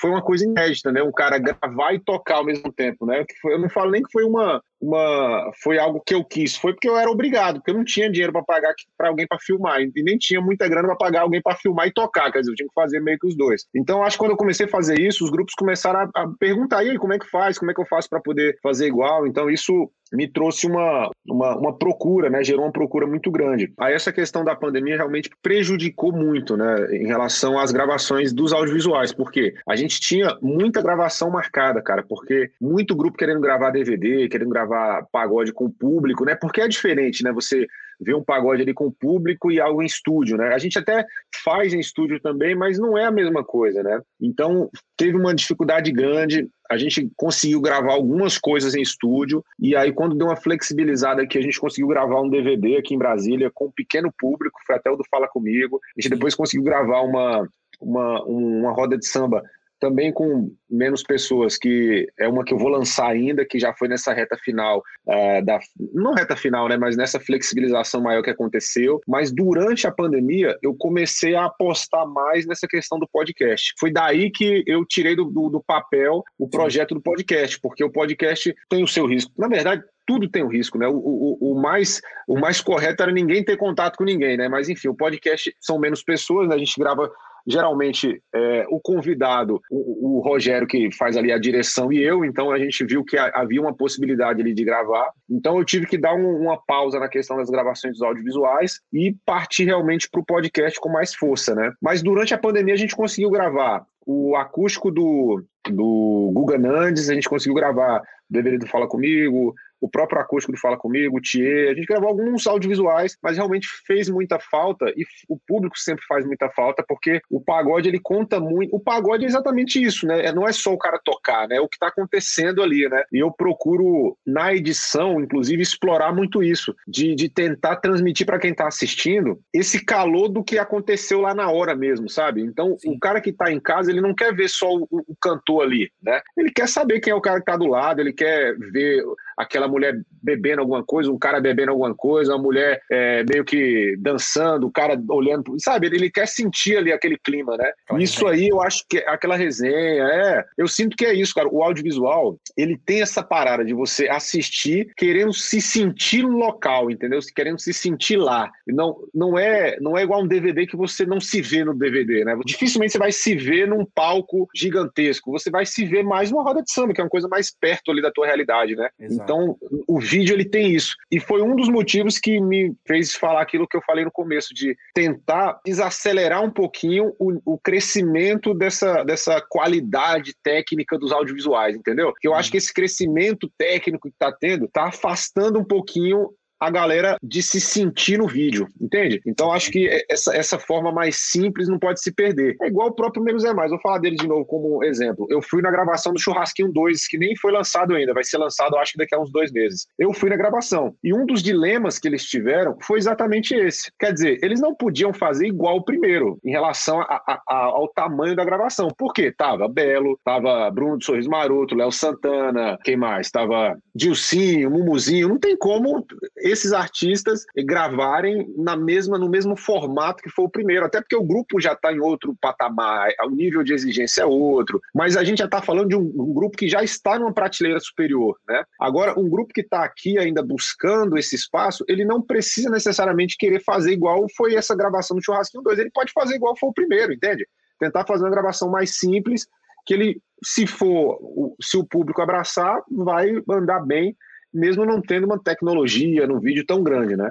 foi uma coisa inédita, né? Um cara gravar e tocar ao mesmo tempo, né? Eu não falo nem que foi uma, uma foi algo que eu quis, foi porque eu era obrigado, porque eu não tinha dinheiro para pagar para alguém para filmar e nem tinha muita grana para pagar alguém para filmar e tocar, quer dizer, eu tinha que fazer meio que os dois. Então acho que quando eu comecei a fazer isso, os grupos começaram a, a perguntar aí como é que faz, como é que eu faço para poder fazer igual. Então isso me trouxe uma, uma, uma, procura, né? Gerou uma procura muito grande. Aí essa questão da pandemia realmente prejudicou muito, né? Em relação às gravações dos audiovisuais, porque a gente tinha muita gravação marcada, cara, porque muito grupo querendo gravar DVD, querendo gravar pagode com o público, né? Porque é diferente, né? Você ver um pagode ali com o público e algo em estúdio, né? A gente até faz em estúdio também, mas não é a mesma coisa, né? Então, teve uma dificuldade grande, a gente conseguiu gravar algumas coisas em estúdio, e aí quando deu uma flexibilizada aqui, a gente conseguiu gravar um DVD aqui em Brasília com um pequeno público, foi até o do Fala Comigo, a gente depois conseguiu gravar uma, uma, uma roda de samba também com menos pessoas, que é uma que eu vou lançar ainda, que já foi nessa reta final, uh, da, não reta final, né, mas nessa flexibilização maior que aconteceu. Mas durante a pandemia, eu comecei a apostar mais nessa questão do podcast. Foi daí que eu tirei do, do, do papel o projeto do podcast, porque o podcast tem o seu risco. Na verdade, tudo tem o um risco, né? O, o, o, mais, o mais correto era ninguém ter contato com ninguém, né? Mas enfim, o podcast são menos pessoas, né? A gente grava geralmente é, o convidado, o, o, Rogério que faz ali a direção e eu, então a gente viu que havia uma possibilidade ali de gravar, então eu tive que dar um, uma pausa na questão das gravações dos audiovisuais e partir realmente para o podcast com mais força, né? Mas durante a pandemia a gente conseguiu gravar o acústico do, do Guga Nandes, a gente conseguiu gravar o DVD do Fala Comigo, o próprio acústico do Fala Comigo, o Thier, a gente gravou alguns audiovisuais, mas realmente fez muita falta e o público sempre faz muita falta porque o pagode ele conta muito. O pagode é exatamente isso, né? É, não é só o cara tocar, né? É o que está acontecendo ali, né? E eu procuro na edição, inclusive, explorar muito isso, de, de tentar transmitir para quem está assistindo esse calor do que aconteceu lá na hora mesmo, sabe? Então, Sim. o cara que está em casa, ele não quer ver só o, o cantor ali, né? Ele quer saber quem é o cara que está do lado, ele quer ver aquela mulher bebendo alguma coisa, um cara bebendo alguma coisa, uma mulher é, meio que dançando, o cara olhando, sabe? Ele quer sentir ali aquele clima, né? Aquela isso resenha. aí eu acho que é aquela resenha, é. Eu sinto que é isso, cara. O audiovisual, ele tem essa parada de você assistir querendo se sentir no local, entendeu? Querendo se sentir lá. Não, não, é, não é igual um DVD que você não se vê no DVD, né? Dificilmente você vai se ver num palco gigantesco. Você vai se ver mais numa roda de samba, que é uma coisa mais perto ali da tua realidade, né? Exato. Então, o vídeo ele tem isso. E foi um dos motivos que me fez falar aquilo que eu falei no começo, de tentar desacelerar um pouquinho o, o crescimento dessa, dessa qualidade técnica dos audiovisuais, entendeu? Que eu acho uhum. que esse crescimento técnico que está tendo está afastando um pouquinho a galera de se sentir no vídeo, entende? Então acho que essa, essa forma mais simples não pode se perder. É igual o próprio Menos é Mais. Vou falar dele de novo como exemplo. Eu fui na gravação do Churrasquinho 2, que nem foi lançado ainda, vai ser lançado acho que daqui a uns dois meses. Eu fui na gravação. E um dos dilemas que eles tiveram foi exatamente esse. Quer dizer, eles não podiam fazer igual o primeiro, em relação a, a, a, ao tamanho da gravação. Por quê? Tava Belo, tava Bruno do Sorriso Maroto, Léo Santana, quem mais? Tava Dilcinho, Mumuzinho. Não tem como esses artistas gravarem na mesma no mesmo formato que foi o primeiro, até porque o grupo já está em outro patamar, o nível de exigência é outro, mas a gente já está falando de um, um, grupo que já está numa prateleira superior, né? Agora, um grupo que está aqui ainda buscando esse espaço, ele não precisa necessariamente querer fazer igual foi essa gravação do Churrasquinho 2, ele pode fazer igual foi o primeiro, entende? Tentar fazer uma gravação mais simples, que ele, se for, se o público abraçar, vai andar bem mesmo não tendo uma tecnologia no vídeo tão grande, né?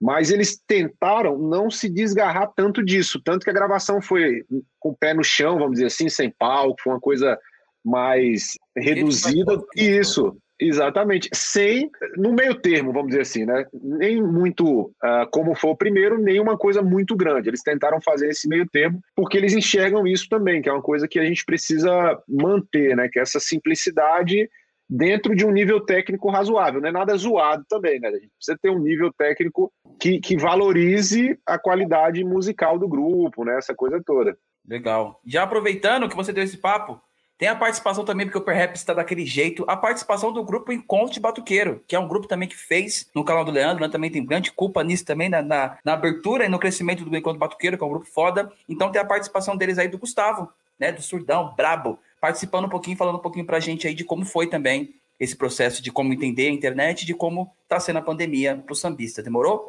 Mas eles tentaram não se desgarrar tanto disso, tanto que a gravação foi com o pé no chão, vamos dizer assim, sem palco, foi uma coisa mais reduzida. Isso, Exatamente. Sem, no meio termo, vamos dizer assim, né? Nem muito uh, como foi o primeiro, nem uma coisa muito grande. Eles tentaram fazer esse meio termo porque eles enxergam isso também, que é uma coisa que a gente precisa manter, né? Que é essa simplicidade dentro de um nível técnico razoável. Não é nada zoado também, né? A gente precisa ter um nível técnico que, que valorize a qualidade musical do grupo, né? Essa coisa toda. Legal. Já aproveitando que você deu esse papo, tem a participação também, porque o Perhaps está daquele jeito, a participação do grupo Encontro de Batuqueiro, que é um grupo também que fez no canal do Leandro, né? também tem grande culpa nisso também, na, na, na, abertura e no crescimento do Encontro Batuqueiro, que é um grupo foda. Então tem a participação deles aí do Gustavo, né? Do Surdão, brabo, participando um pouquinho, falando um pouquinho pra gente aí de como foi também esse processo de como entender a internet, de como tá sendo a pandemia pro sambista. Demorou?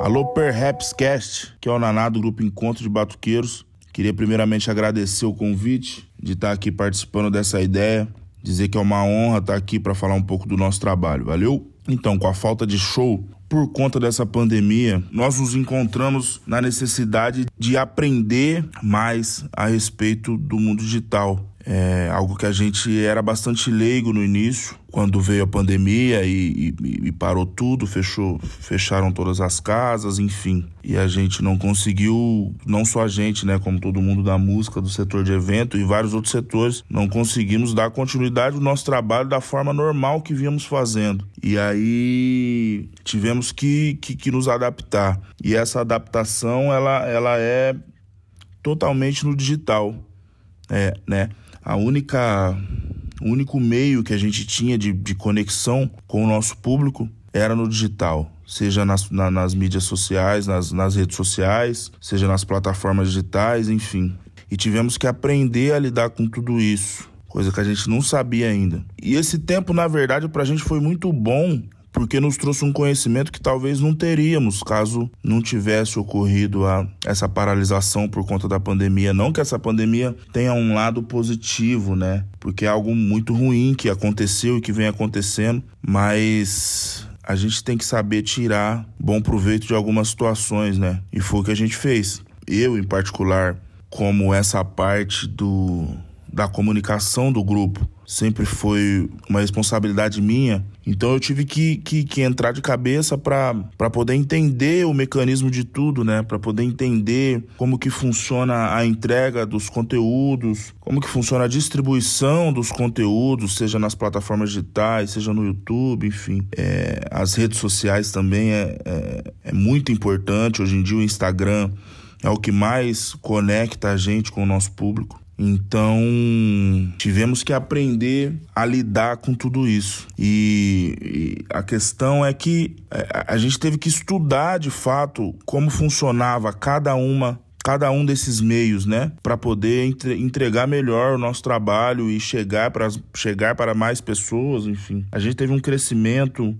Alô, Perhaps Cast, que é o Naná do grupo Encontro de Batuqueiros. Queria primeiramente agradecer o convite de estar aqui participando dessa ideia, dizer que é uma honra estar aqui para falar um pouco do nosso trabalho. Valeu? Então, com a falta de show por conta dessa pandemia, nós nos encontramos na necessidade de aprender mais a respeito do mundo digital. É algo que a gente era bastante leigo no início, quando veio a pandemia e, e, e, parou tudo, fechou, fecharam todas as casas, enfim. E a gente não conseguiu, não só a gente, né, como todo mundo da música, do setor de evento e vários outros setores, não conseguimos dar continuidade ao nosso trabalho da forma normal que víamos fazendo. E aí tivemos que, que, que nos adaptar. E essa adaptação, ela, ela é totalmente no digital, é, né? A única o único meio que a gente tinha de, de conexão com o nosso público era no digital, seja nas, na, nas mídias sociais, nas, nas redes sociais, seja nas plataformas digitais, enfim. E tivemos que aprender a lidar com tudo isso, coisa que a gente não sabia ainda. E esse tempo, na verdade, para a gente foi muito bom porque nos trouxe um conhecimento que talvez não teríamos caso não tivesse ocorrido a, essa paralisação por conta da pandemia. Não que essa pandemia tenha um lado positivo, né? Porque é algo muito ruim que aconteceu e que vem acontecendo, mas a gente tem que saber tirar bom proveito de algumas situações, né? E foi o que a gente fez. Eu, em particular, como essa parte do da comunicação do grupo sempre foi uma responsabilidade minha. Então eu tive que, que, que entrar de cabeça para poder entender o mecanismo de tudo, né? Para poder entender como que funciona a entrega dos conteúdos, como que funciona a distribuição dos conteúdos, seja nas plataformas digitais, seja no YouTube, enfim. É, as redes sociais também é, é, é muito importante. Hoje em dia o Instagram é o que mais conecta a gente com o nosso público. Então, tivemos que aprender a lidar com tudo isso. E, e, a questão é que é, a gente teve que estudar de fato como funcionava cada uma cada um desses meios, né, para poder entre, entregar melhor o nosso trabalho e chegar para chegar para mais pessoas, enfim. A gente teve um crescimento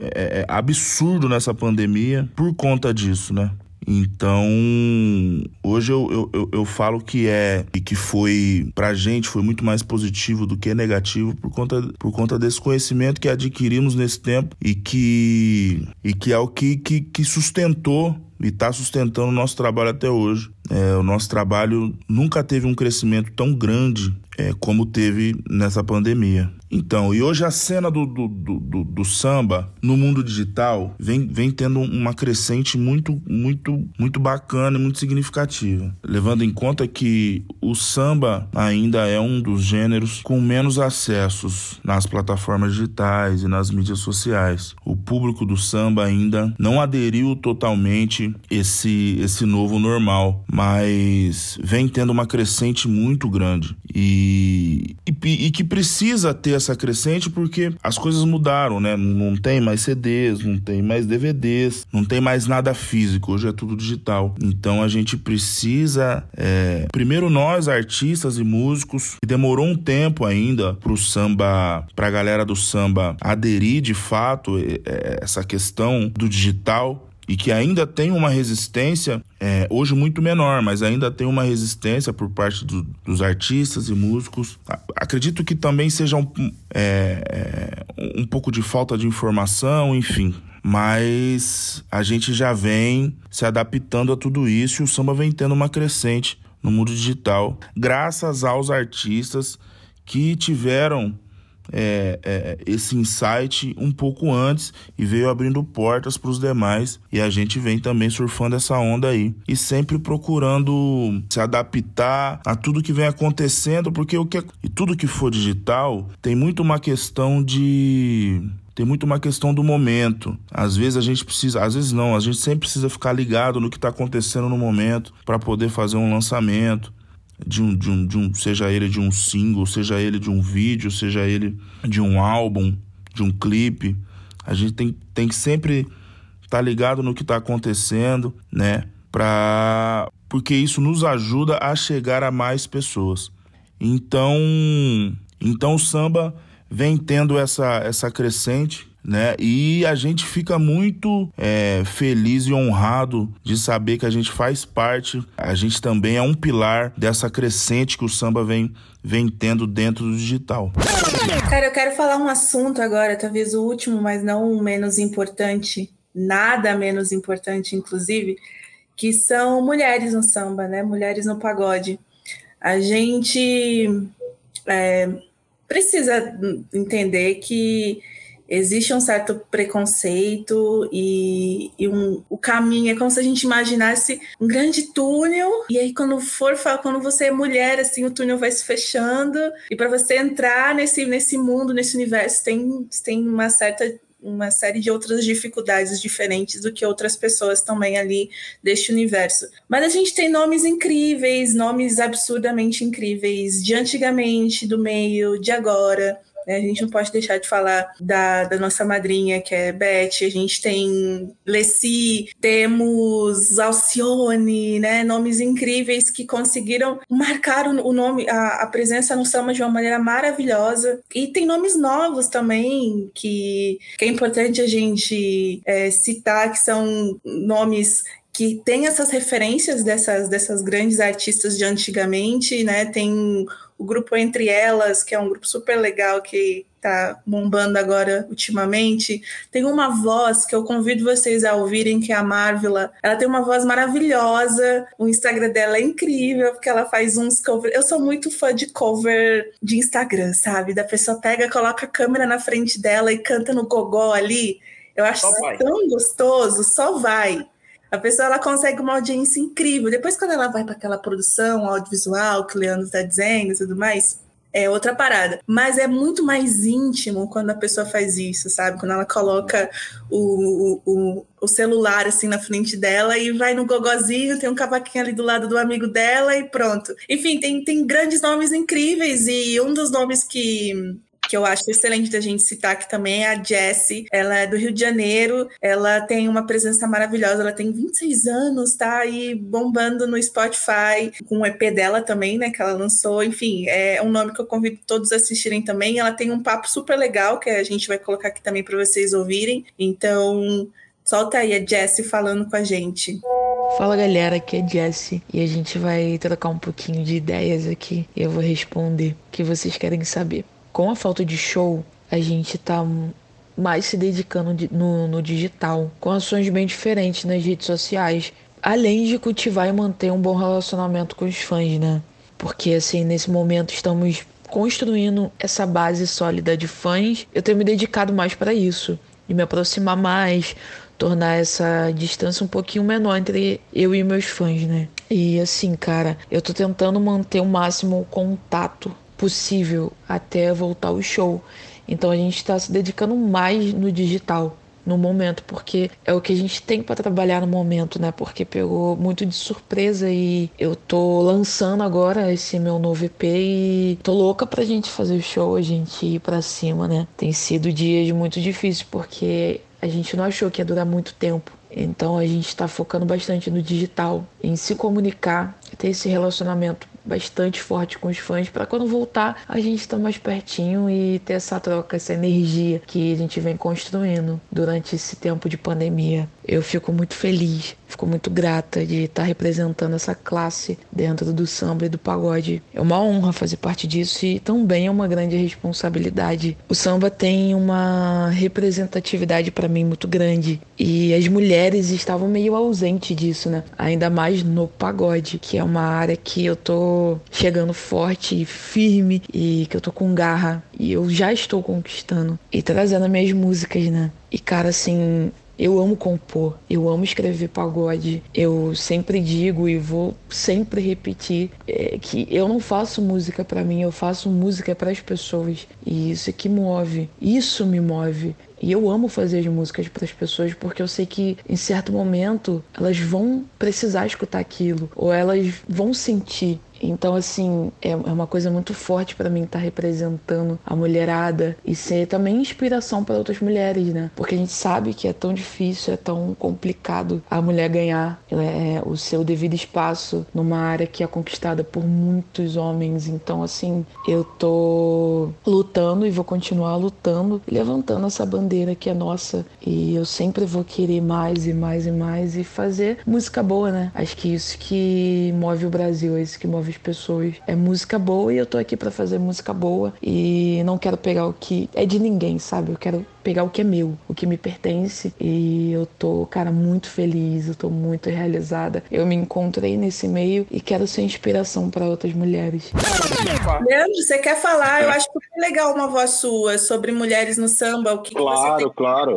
é, é absurdo nessa pandemia por conta disso, né? Então, hoje eu, eu, eu falo que é e que foi, pra gente, foi muito mais positivo do que negativo por conta, por conta desse conhecimento que adquirimos nesse tempo e que, e que é o que, que, que sustentou e está sustentando o nosso trabalho até hoje. É, o nosso trabalho nunca teve um crescimento tão grande é, como teve nessa pandemia. Então, e hoje a cena do, do, do, do, samba no mundo digital vem, vem tendo uma crescente muito, muito, muito bacana e muito significativa. Levando em conta que o samba ainda é um dos gêneros com menos acessos nas plataformas digitais e nas mídias sociais. O público do samba ainda não aderiu totalmente esse, esse novo normal, mas vem tendo uma crescente muito grande. E, e, e que precisa ter essa crescente porque as coisas mudaram, né? Não tem mais CDs, não tem mais DVDs, não tem mais nada físico, hoje é tudo digital. Então a gente precisa, é, primeiro nós, artistas e músicos, que demorou um tempo ainda pro samba, pra galera do samba aderir de fato é, é essa questão do digital e que ainda tem uma resistência, é, hoje muito menor, mas ainda tem uma resistência por parte do, dos artistas e músicos. Acredito que também seja um, é, é, um pouco de falta de informação, enfim. Mas a gente já vem se adaptando a tudo isso e o samba vem tendo uma crescente no mundo digital, graças aos artistas que tiveram é, é, esse insight um pouco antes e veio abrindo portas para os demais. E a gente vem também surfando essa onda aí. E sempre procurando se adaptar a tudo que vem acontecendo, porque o que é, e tudo que for digital tem muito uma questão de tem muito uma questão do momento. Às vezes a gente precisa, às vezes não, a gente sempre precisa ficar ligado no que está acontecendo no momento para poder fazer um lançamento de um, de um, de um, seja ele de um single, seja ele de um vídeo, seja ele de um álbum, de um clipe. A gente tem, tem que sempre estar tá ligado no que está acontecendo, né? Pra, porque isso nos ajuda a chegar a mais pessoas. Então, então o samba vem tendo essa, essa crescente, né? E a gente fica muito é, feliz e honrado de saber que a gente faz parte, a gente também é um pilar dessa crescente que o samba vem, vem tendo dentro do digital. Cara, eu quero falar um assunto agora, talvez o último, mas não o menos importante, nada menos importante, inclusive, que são mulheres no samba, né? Mulheres no pagode. A gente. É, precisa entender que existe um certo preconceito e, e um, o caminho é como se a gente imaginasse um grande túnel e aí quando for quando você é mulher assim o túnel vai se fechando e para você entrar nesse nesse mundo nesse universo tem tem uma certa uma série de outras dificuldades diferentes do que outras pessoas também ali deste universo. Mas a gente tem nomes incríveis, nomes absurdamente incríveis, de antigamente, do meio, de agora. Né? A gente não pode deixar de falar da, da nossa madrinha, que é Beth. A gente tem Leci, temos Alcione, né? Nomes incríveis que conseguiram marcar o, o nome, a, a, presença no samba de uma maneira maravilhosa. E tem nomes novos também que, que é importante a gente é, citar, que são nomes que tem essas referências dessas, dessas grandes artistas de antigamente, né? Tem o grupo Entre Elas, que é um grupo super legal que tá bombando agora ultimamente. Tem uma voz que eu convido vocês a ouvirem, que é a Marvila. Ela tem uma voz maravilhosa, o Instagram dela é incrível, porque ela faz uns covers. Eu sou muito fã de cover de Instagram, sabe? Da pessoa pega, coloca a câmera na frente dela e canta no gogó ali. Eu acho tão gostoso, só vai. A pessoa ela consegue uma audiência incrível. Depois, quando ela vai para aquela produção audiovisual que o Leandro está dizendo e tudo mais, é outra parada. Mas é muito mais íntimo quando a pessoa faz isso, sabe? Quando ela coloca o, o, o celular assim na frente dela e vai no gogozinho, tem um cavaquinho ali do lado do amigo dela e pronto. Enfim, tem, tem grandes nomes incríveis e um dos nomes que que eu acho excelente da gente citar aqui também é a Jessie. Ela é do Rio de Janeiro, ela tem uma presença maravilhosa, ela tem 26 anos, tá aí bombando no Spotify, com o EP dela também, né, que ela lançou. Enfim, é um nome que eu convido todos a assistirem também. Ela tem um papo super legal que a gente vai colocar aqui também para vocês ouvirem. Então, solta aí a Jessie falando com a gente. Fala galera, aqui é Jessie e a gente vai trocar um pouquinho de ideias aqui. Eu vou responder o que vocês querem saber com a falta de show, a gente tá mais se dedicando no, no digital, com ações bem diferentes nas redes sociais, além de cultivar e manter um bom relacionamento com os fãs, né? Porque assim, nesse momento estamos construindo essa base sólida de fãs. Eu tenho me dedicado mais para isso, de me aproximar mais, tornar essa distância um pouquinho menor entre eu e meus fãs, né? E assim, cara, eu tô tentando manter o máximo contato possível até voltar o show. Então a gente está se dedicando mais no digital no momento, porque é o que a gente tem para trabalhar no momento, né? Porque pegou muito de surpresa e eu tô lançando agora esse meu novo EP e tô louca pra gente fazer o show, a gente ir para cima, né? Tem sido dias muito difíceis porque a gente não achou que ia durar muito tempo. Então a gente está focando bastante no digital, em se comunicar, ter esse relacionamento bastante forte com os fãs para quando voltar a gente estar tá mais pertinho e ter essa troca, essa energia que a gente vem construindo durante esse tempo de pandemia. Eu fico muito feliz, fico muito grata de estar tá representando essa classe dentro do samba e do pagode. É uma honra fazer parte disso e também é uma grande responsabilidade. O samba tem uma representatividade para mim muito grande e as mulheres estavam meio ausentes disso, né? Ainda mais no pagode, que é uma área que eu tô chegando forte e firme e que eu tô com garra e eu já estou conquistando e trazendo as minhas músicas, né? E cara, assim, eu amo compor, eu amo escrever pagode. Eu sempre digo e vou sempre repetir é, que eu não faço música para mim, eu faço música para as pessoas. E isso é que move, isso me move. E eu amo fazer as músicas para as pessoas porque eu sei que em certo momento elas vão precisar escutar aquilo ou elas vão sentir então, assim, é, é uma coisa muito forte para mim estar tá representando a mulherada e ser também inspiração para outras mulheres, né? Porque a gente sabe que é tão difícil, é tão complicado a mulher ganhar é, o seu devido espaço numa área que é conquistada por muitos homens. Então, assim, eu tô lutando e vou continuar lutando, levantando essa bandeira que é nossa. E eu sempre vou querer mais e mais e mais e fazer música boa, né? Acho que isso que move o Brasil, é isso que move as pessoas. É música boa e eu tô aqui para fazer música boa e não quero pegar o que é de ninguém, sabe? Eu quero pegar o que é meu, o que me pertence e eu tô, cara, muito feliz, eu tô muito realizada. Eu me encontrei nesse meio e quero ser inspiração para outras mulheres. Leandro, você quer falar? Eu acho que é legal uma voz sua sobre mulheres no samba, o que, claro, que você tem claro.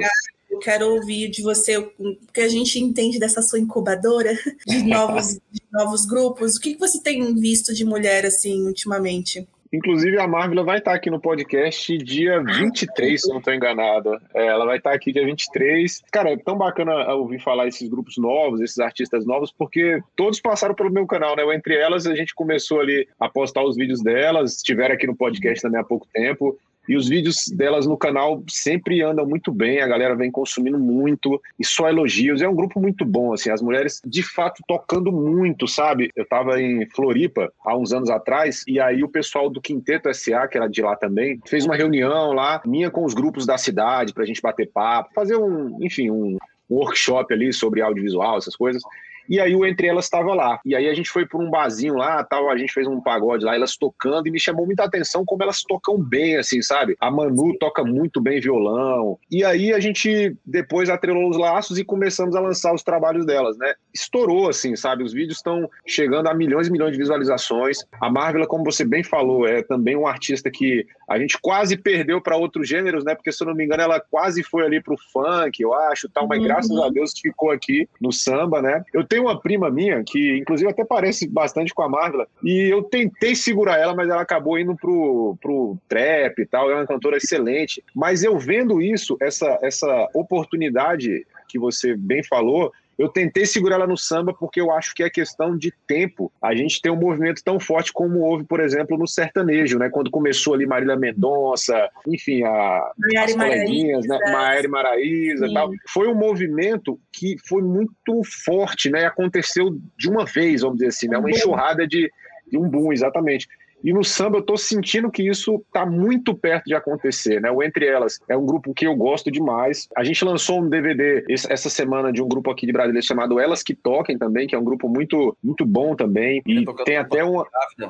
Eu quero ouvir de você o que a gente entende dessa sua incubadora de novos, de novos grupos. O que você tem visto de mulher assim ultimamente? Inclusive, a Marvel vai estar aqui no podcast dia 23, se não estou enganado. É, ela vai estar aqui dia 23. Cara, é tão bacana ouvir falar esses grupos novos, esses artistas novos, porque todos passaram pelo meu canal, né? Entre elas, a gente começou ali a postar os vídeos delas, estiveram aqui no podcast também há pouco tempo. E os vídeos delas no canal sempre andam muito bem, a galera vem consumindo muito e só elogios. É um grupo muito bom, assim, as mulheres de fato tocando muito, sabe? Eu tava em Floripa há uns anos atrás e aí o pessoal do Quinteto SA, que era de lá também, fez uma reunião lá, minha com os grupos da cidade pra gente bater papo, fazer um, enfim, um workshop ali sobre audiovisual, essas coisas. E aí o Entre Elas estava lá. E aí a gente foi por um barzinho lá, tal, a gente fez um pagode lá, elas tocando, e me chamou muita atenção como elas tocam bem, assim, sabe? A Manu toca muito bem violão. E aí a gente depois atrelou os laços e começamos a lançar os trabalhos delas, né? Estourou, assim, sabe? Os vídeos estão chegando a milhões e milhões de visualizações. A Marvel, como você bem falou, é também um artista que a gente quase perdeu para outros gêneros, né? Porque, se eu não me engano, ela quase foi ali pro funk, eu acho, tal, mas uhum. graças a Deus ficou aqui no samba, né? Eu tenho uma prima minha, que inclusive até parece bastante com a Marvel, e eu tentei segurar ela, mas ela acabou indo pro, pro trap e tal, é uma cantora excelente. Mas eu vendo isso, essa, essa oportunidade que você bem falou, eu tentei segurar ela no samba porque eu acho que é questão de tempo. A gente tem um movimento tão forte como houve, por exemplo, no sertanejo, né? Quando começou ali Marília Mendonça, enfim, a, Maiara as coleguinhas, né? Maíra Maraíza e tal. Foi um movimento que foi muito forte, né? Aconteceu de uma vez, vamos dizer assim, né? Uma enxurrada de, de um boom, exatamente. E no samba eu tô sentindo que isso tá muito perto de acontecer, né? O Entre Elas é um grupo que eu gosto demais. A gente lançou um DVD essa semana de um grupo aqui de Brasília chamado Elas Que Toquem também, que é um grupo muito, muito bom também. E tem até uma.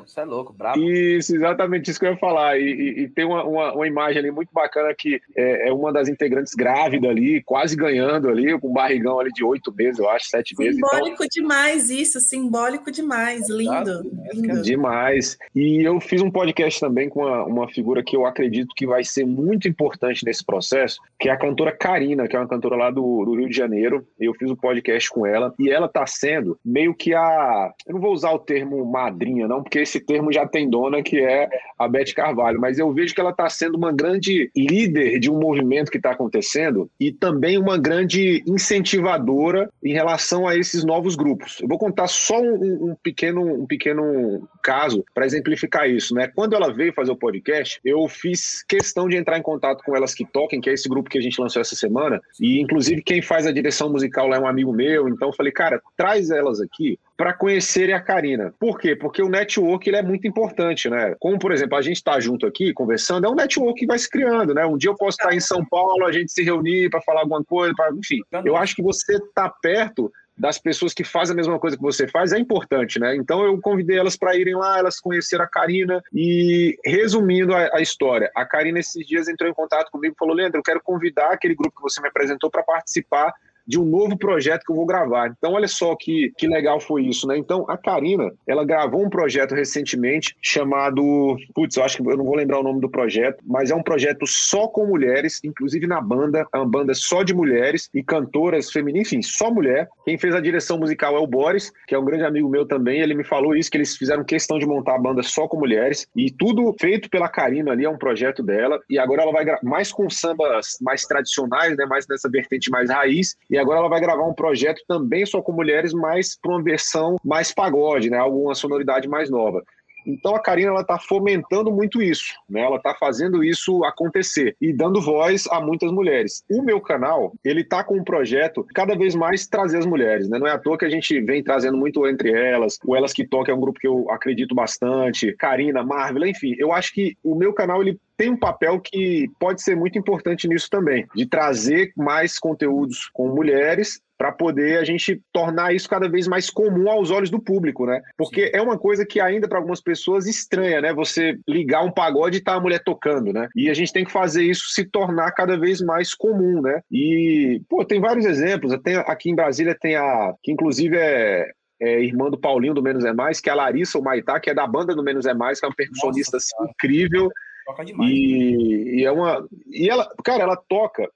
Isso é louco, bravo. Isso, exatamente isso que eu ia falar. E, e, e tem uma, uma, uma, imagem ali muito bacana que é, é, uma das integrantes grávida ali, quase ganhando ali, com um barrigão ali de oito meses, eu acho, sete meses. Então simbólico então... demais isso, simbólico demais, lindo. lindo. Demais. E e eu fiz um podcast também com uma, uma, figura que eu acredito que vai ser muito importante nesse processo, que é a cantora Karina, que é uma cantora lá do, do Rio de Janeiro. Eu fiz um podcast com ela e ela está sendo meio que a. Eu não vou usar o termo madrinha, não, porque esse termo já tem dona, que é a Beth Carvalho, mas eu vejo que ela está sendo uma grande líder de um movimento que está acontecendo e também uma grande incentivadora em relação a esses novos grupos. Eu vou contar só um, um pequeno, um pequeno caso para exemplificar explicar isso, né? Quando ela veio fazer o podcast, eu fiz questão de entrar em contato com elas que toquem, que é esse grupo que a gente lançou essa semana, e inclusive quem faz a direção musical lá é um amigo meu, então eu falei, cara, traz elas aqui para conhecerem a Karina. Por quê? Porque o network ele é muito importante, né? Como, por exemplo, a gente está junto aqui conversando, é um network que vai se criando, né? Um dia eu posso estar em São Paulo, a gente se reunir para falar alguma coisa, pra... enfim. Eu acho que você tá perto das pessoas que fazem a mesma coisa que você faz é importante, né? Então eu convidei elas para irem lá, elas conheceram a Karina e resumindo a, a, história, a Karina esses dias entrou em contato comigo e falou: Leandro, eu quero convidar aquele grupo que você me apresentou para participar de um novo projeto que eu vou gravar. Então, olha só que, que legal foi isso, né? Então, a Karina, ela gravou um projeto recentemente chamado. Putz, eu acho que eu não vou lembrar o nome do projeto, mas é um projeto só com mulheres, inclusive na banda, é uma banda só de mulheres e cantoras femininas, enfim, só mulher. Quem fez a direção musical é o Boris, que é um grande amigo meu também. Ele me falou isso, que eles fizeram questão de montar a banda só com mulheres. E tudo feito pela Karina ali, é um projeto dela. E agora ela vai mais com sambas mais tradicionais, né? Mais nessa vertente mais raiz. E agora ela vai gravar um projeto também só com mulheres, mas para uma versão mais pagode, né? Alguma sonoridade mais nova. Então a Karina está fomentando muito isso, né? Ela está fazendo isso acontecer e dando voz a muitas mulheres. O meu canal ele está com um projeto cada vez mais trazer as mulheres, né? Não é à toa que a gente vem trazendo muito entre elas. O Elas que Tocam é um grupo que eu acredito bastante. Karina, Marvel, enfim. Eu acho que o meu canal ele tem um papel que pode ser muito importante nisso também, de trazer mais conteúdos com mulheres para poder a gente tornar isso cada vez mais comum aos olhos do público, né? Porque Sim. é uma coisa que ainda para algumas pessoas estranha, né? Você ligar um pagode e tá a mulher tocando, né? E a gente tem que fazer isso se tornar cada vez mais comum, né? E, pô, tem vários exemplos. Tem, aqui em Brasília tem a, que inclusive é, é, irmã do Paulinho do Menos é Mais, que é a Larissa o Maitá, que é da banda do Menos é Mais, que é uma percussionista Nossa, assim, incrível. Toca demais. E, e, é uma. E ela, cara, ela toca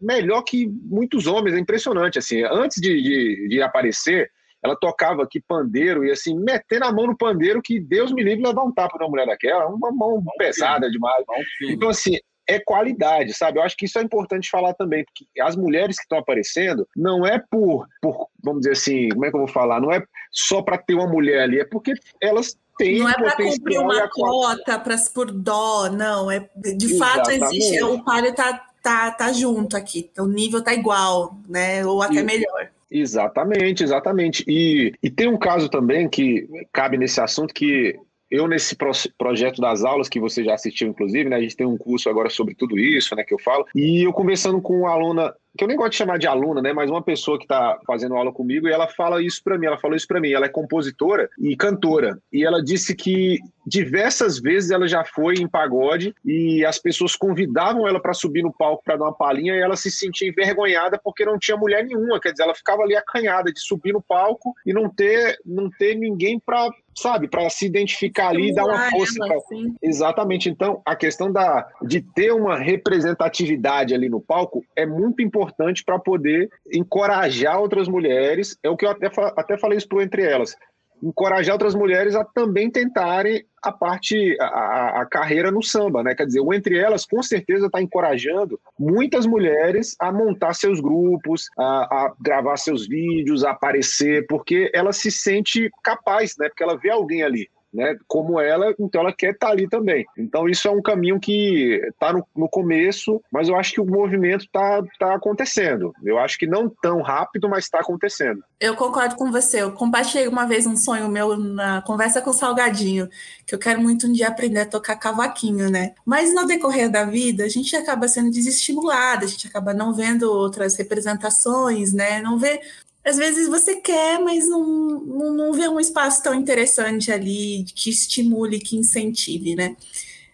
melhor que muitos homens, é impressionante. Assim, antes de, de, de, aparecer, ela tocava aqui pandeiro e assim, metendo a mão no pandeiro, que Deus me livre levar um tapa na mulher daquela, uma mão pesada demais. Então, assim, é qualidade, sabe? Eu acho que isso é importante falar também, porque as mulheres que estão aparecendo não é por, por, vamos dizer assim, como é que eu vou falar? Não é só para ter uma mulher ali, é porque elas têm Não é para cumprir uma cota pra, por dó, não. É, de fato, existe. O palio está tá, tá junto aqui. O nível tá igual, né? Ou até e, melhor. Exatamente, exatamente. E, e tem um caso também que cabe nesse assunto que eu nesse pro projeto das aulas que você já assistiu, inclusive, né? A gente tem um curso agora sobre tudo isso, né? Que eu falo. E eu conversando com uma aluna que eu nem gosto de chamar de aluna, né, mas uma pessoa que está fazendo aula comigo e ela fala isso para mim, ela falou isso para mim, ela é compositora e cantora e ela disse que diversas vezes ela já foi em pagode e as pessoas convidavam ela para subir no palco para dar uma palhinha e ela se sentia envergonhada porque não tinha mulher nenhuma, quer dizer, ela ficava ali acanhada de subir no palco e não ter não ter ninguém para sabe, para se identificar ali e dar uma força. Pra... Exatamente. Então, a questão da, de ter uma representatividade ali no palco é muito importante para poder encorajar outras mulheres. É o que eu até, até falei isso pro Entre Elas encorajar outras mulheres a também tentarem a parte, a, a, carreira no samba, né? Quer dizer, o Entre Elas com certeza está encorajando muitas mulheres a montar seus grupos, a, a, gravar seus vídeos, a aparecer, porque ela se sente capaz, né? Porque ela vê alguém ali né, como ela, então ela quer estar tá ali também. Então isso é um caminho que está no, no, começo, mas eu acho que o movimento está tá acontecendo. Eu acho que não tão rápido, mas está acontecendo. Eu concordo com você. Eu compartilhei uma vez um sonho meu na conversa com o Salgadinho, que eu quero muito um dia aprender a tocar cavaquinho, né? Mas no decorrer da vida, a gente acaba sendo desestimulada, a gente acaba não vendo outras representações, né? Não vê às vezes você quer, mas não, não, não vê um espaço tão interessante ali que estimule, que incentive, né?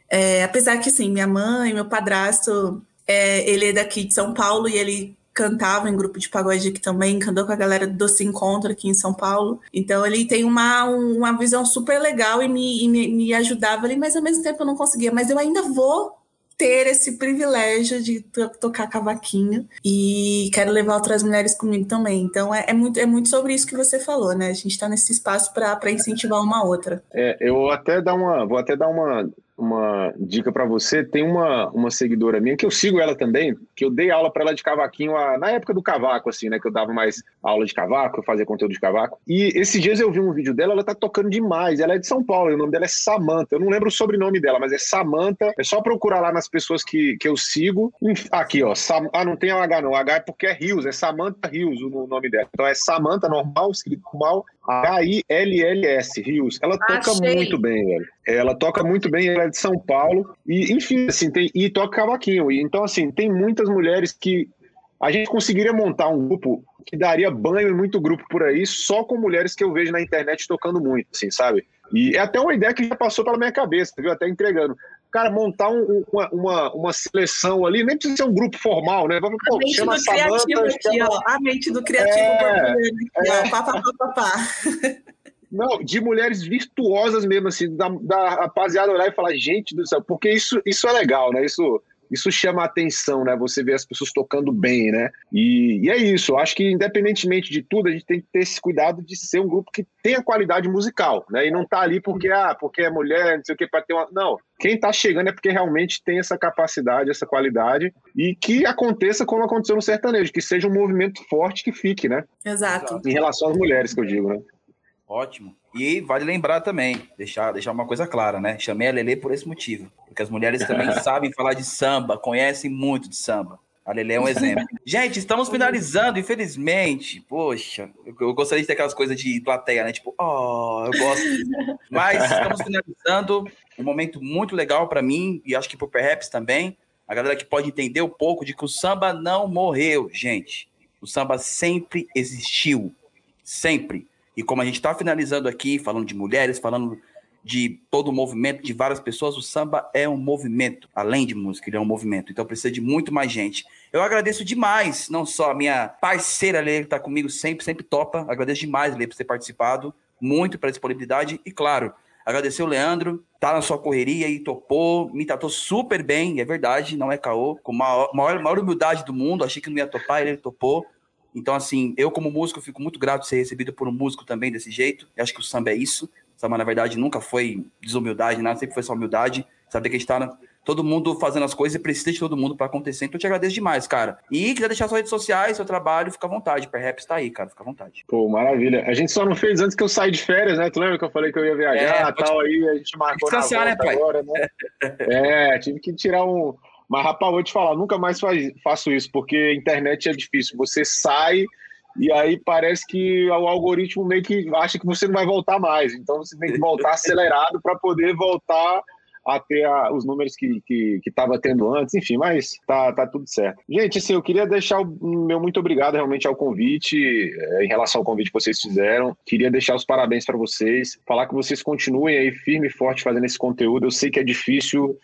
É, apesar que, assim, minha mãe, meu padrasto, é, ele é daqui de São Paulo e ele cantava em grupo de pagode aqui também, cantou com a galera do Doce Encontro aqui em São Paulo. Então ele tem uma, uma visão super legal e me, e me, me ajudava ali, mas ao mesmo tempo eu não conseguia. Mas eu ainda vou ter esse privilégio de tocar cavaquinho e quero levar outras mulheres comigo também. Então é, é muito, é muito sobre isso que você falou, né? A gente está nesse espaço para incentivar uma outra. É, eu até dar uma, vou até dar uma uma dica para você. Tem uma, uma seguidora minha, que eu sigo ela também, que eu dei aula para ela de cavaquinho a, na época do cavaco, assim, né? Que eu dava mais aula de cavaco, eu fazia conteúdo de cavaco. E esses dias eu vi um vídeo dela, ela tá tocando demais. Ela é de São Paulo, e o nome dela é Samanta. Eu não lembro o sobrenome dela, mas é Samanta. É só procurar lá nas pessoas que, que eu sigo. Aqui, ó. Sam, ah, não tem H, não. H é porque é Rios, é Samanta Rios o nome dela. Então é Samanta normal, escrito normal, H-I-L-L-S, Rios. Ela toca Achei. muito bem, velho. Ela toca muito bem, ela é de São Paulo. E, enfim, assim, tem, e toca cavaquinho. E, então, assim, tem muitas mulheres que a gente conseguiria montar um grupo que daria banho em muito grupo por aí, só com mulheres que eu vejo na internet tocando muito, assim, sabe? E é até uma ideia que já passou pela minha cabeça, viu? Até entregando. cara, montar um, uma, uma, uma, seleção ali, nem precisa ser um grupo formal, né? Vamos, pô, a mente chama do Samanta, criativo aqui, chama... ó. A mente do criativo é, é... Pá, pá, pá, pá, Não, de mulheres virtuosas mesmo, assim, da, da rapaziada olhar e falar, gente do céu, porque isso, isso é legal, né? Isso, isso chama a atenção, né? Você vê as pessoas tocando bem, né? E, e, é isso. Eu acho que, independentemente de tudo, a gente tem que ter esse cuidado de ser um grupo que tenha qualidade musical, né? E não tá ali porque, ah, porque é mulher, não sei o que, para ter uma. Não. Quem tá chegando é porque realmente tem essa capacidade, essa qualidade, e que aconteça como aconteceu no sertanejo, que seja um movimento forte que fique, né? Exato. Em relação às mulheres, que eu digo, né? Ótimo. E vale lembrar também, deixar, deixar uma coisa clara, né? Chamei a Lele por esse motivo. Porque as mulheres também sabem falar de samba, conhecem muito de samba. A Lele é um exemplo. Gente, estamos finalizando, infelizmente. Poxa, eu, gostaria de ter aquelas coisas de plateia, né? Tipo, oh, eu gosto. Mas estamos finalizando. Um momento muito legal para mim e acho que pro Perhaps também. A galera que pode entender um pouco de que o samba não morreu, gente. O samba sempre existiu. Sempre. E como a gente está finalizando aqui, falando de mulheres, falando de todo o movimento de várias pessoas, o samba é um movimento, além de música, ele é um movimento. Então precisa de muito mais gente. Eu agradeço demais, não só a minha parceira Lê, que está comigo sempre, sempre topa. Agradeço demais, Lê, por ter participado, muito pela disponibilidade. E claro, agradecer o Leandro, tá na sua correria e topou, me tratou super bem, é verdade, não é caô, com a maior, maior, humildade do mundo, achei que não ia topar, ele topou. Então, assim, eu como músico fico muito grato de ser recebido por um músico também desse jeito. Eu acho que o samba é isso. O samba, na verdade, nunca foi desumildade, nada, sempre foi só humildade. Saber que a gente tá todo mundo fazendo as coisas e precisa de todo mundo para acontecer. Então, eu te agradeço demais, cara. E quiser deixar suas redes sociais, seu trabalho, fica à vontade. Perhaps tá aí, cara, fica à vontade. Pô, maravilha. A gente só não fez antes que eu saí de férias, né? Tu lembra que eu falei que eu ia viajar e é, tal, aí a gente marcou Descansar, na né, pai? agora, né? é, tive que tirar um mas, rapaz, vou te falar, nunca mais faz, faço isso, porque internet é difícil. Você sai e aí parece que o algoritmo meio que acha que você não vai voltar mais. Então você tem que voltar acelerado para poder voltar a ter a, os números que estava que, que tendo antes, enfim, mas tá, tá tudo certo. Gente, assim, eu queria deixar o meu muito obrigado realmente ao convite, é, em relação ao convite que vocês fizeram. Queria deixar os parabéns para vocês, falar que vocês continuem aí firme e forte fazendo esse conteúdo. Eu sei que é difícil,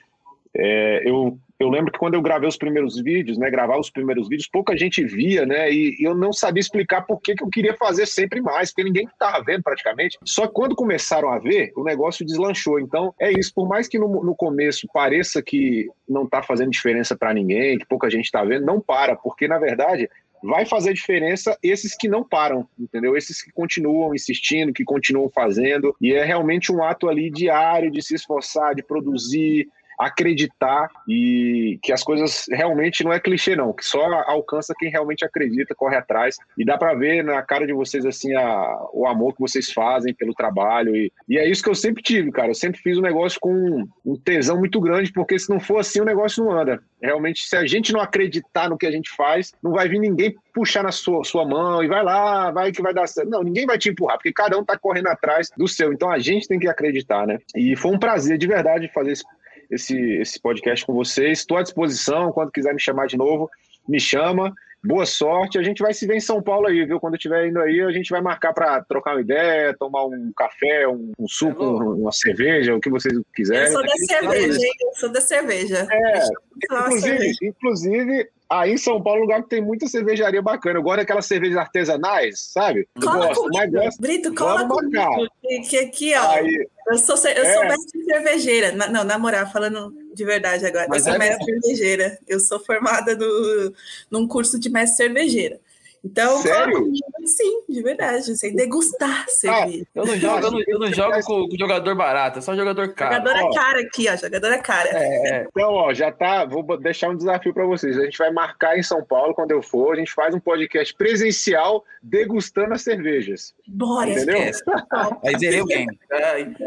é, eu eu lembro que quando eu gravei os primeiros vídeos, né, gravar os primeiros vídeos, pouca gente via, né, e, eu não sabia explicar por que, que eu queria fazer sempre mais, porque ninguém estava vendo praticamente. Só que quando começaram a ver, o negócio deslanchou. Então, é isso. Por mais que no, no começo pareça que não está fazendo diferença para ninguém, que pouca gente está vendo, não para, porque na verdade vai fazer diferença esses que não param, entendeu? Esses que continuam insistindo, que continuam fazendo, e é realmente um ato ali diário de se esforçar, de produzir, acreditar e que as coisas realmente não é clichê não, que só alcança quem realmente acredita, corre atrás e dá para ver na cara de vocês assim a, o amor que vocês fazem pelo trabalho e, e é isso que eu sempre tive, cara. Eu sempre fiz o um negócio com um tesão muito grande porque se não for assim o negócio não anda. Realmente, se a gente não acreditar no que a gente faz, não vai vir ninguém puxar na sua, sua mão e vai lá, vai que vai dar certo. Não, ninguém vai te empurrar, porque cada um tá correndo atrás do seu. Então a gente tem que acreditar, né? E foi um prazer de verdade fazer esse esse, esse podcast com vocês. Estou à disposição, quando quiser me chamar de novo, me chama. Boa sorte. A gente vai se ver em São Paulo aí, viu? Quando eu estiver indo aí, a gente vai marcar para trocar uma ideia, tomar um café, um, um suco, é uma cerveja, o que vocês quiserem. Eu sou da cerveja, hein? Eu sou da cerveja. É, inclusive, inclusive, Aí em São Paulo, é um lugar que tem muita cervejaria bacana. Eu gosto daquelas cervejas artesanais, sabe? Eu cola gosto, mas gosto. Brito, cola comigo. Que aqui, ó. Aí, eu sou, eu é. sou mestre cervejeira. Não, na moral, falando de verdade agora. Mas eu sou é mestre cervejeira. Eu sou formada no, num curso de mestre cervejeira. Então, Sério? sim, de verdade, sem degustar cerveja. Ah, eu não jogo, eu não, eu não jogo com, com, jogador barato, é só jogador caro. Jogador é cara aqui, ó, jogador é cara. É, então, ó, já tá, vou deixar um desafio para vocês. A gente vai marcar em São Paulo quando eu for, a gente faz um podcast presencial degustando as cervejas. Bora, entendeu? Aí zerei o game.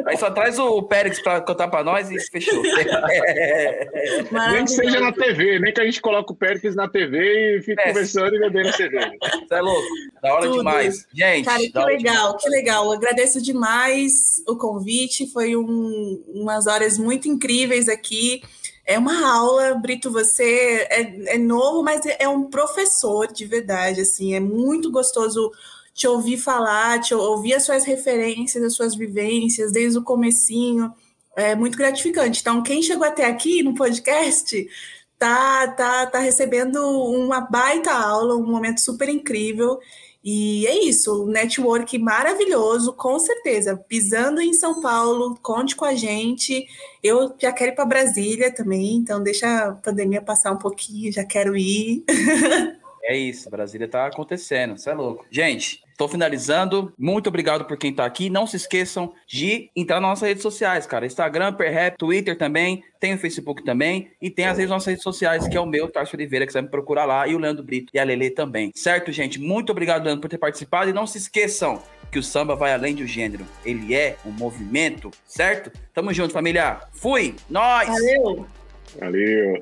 Aí só traz o Pérez para contar para nós e fechou. nem que seja na TV, nem que a gente coloque o Pérez na TV e fique é. conversando e bebendo cerveja. Você é louco. Da hora Tudo. demais. Gente. Cara, que legal, demais. que legal. Eu agradeço demais o convite. Foi um, umas horas muito incríveis aqui. É uma aula, Brito, você é, é novo, mas é um professor de verdade, assim, é muito gostoso te ouvir falar, te ouvir as suas referências, as suas vivências, desde o comecinho, é muito gratificante. Então, quem chegou até aqui no podcast tá, tá, tá recebendo uma baita aula, um momento super incrível. E é isso, um network maravilhoso, com certeza. Pisando em São Paulo, conte com a gente. Eu já quero ir para Brasília também, então deixa a pandemia passar um pouquinho, já quero ir. É isso, Brasília tá acontecendo, isso é louco. Gente, tô finalizando. Muito obrigado por quem tá aqui. Não se esqueçam de entrar nas nossas redes sociais, cara. Instagram, Perrap, Twitter também, tem o Facebook também e tem as redes, nossas redes sociais, que é o meu, Tarso Oliveira, que você vai me procurar lá, e o Leandro Brito e a Lele também. Certo, gente? Muito obrigado, Leandro, por ter participado e não se esqueçam que o samba vai além do gênero. Ele é um movimento, certo? Tamo junto, família. Fui! Nós! Valeu! Valeu.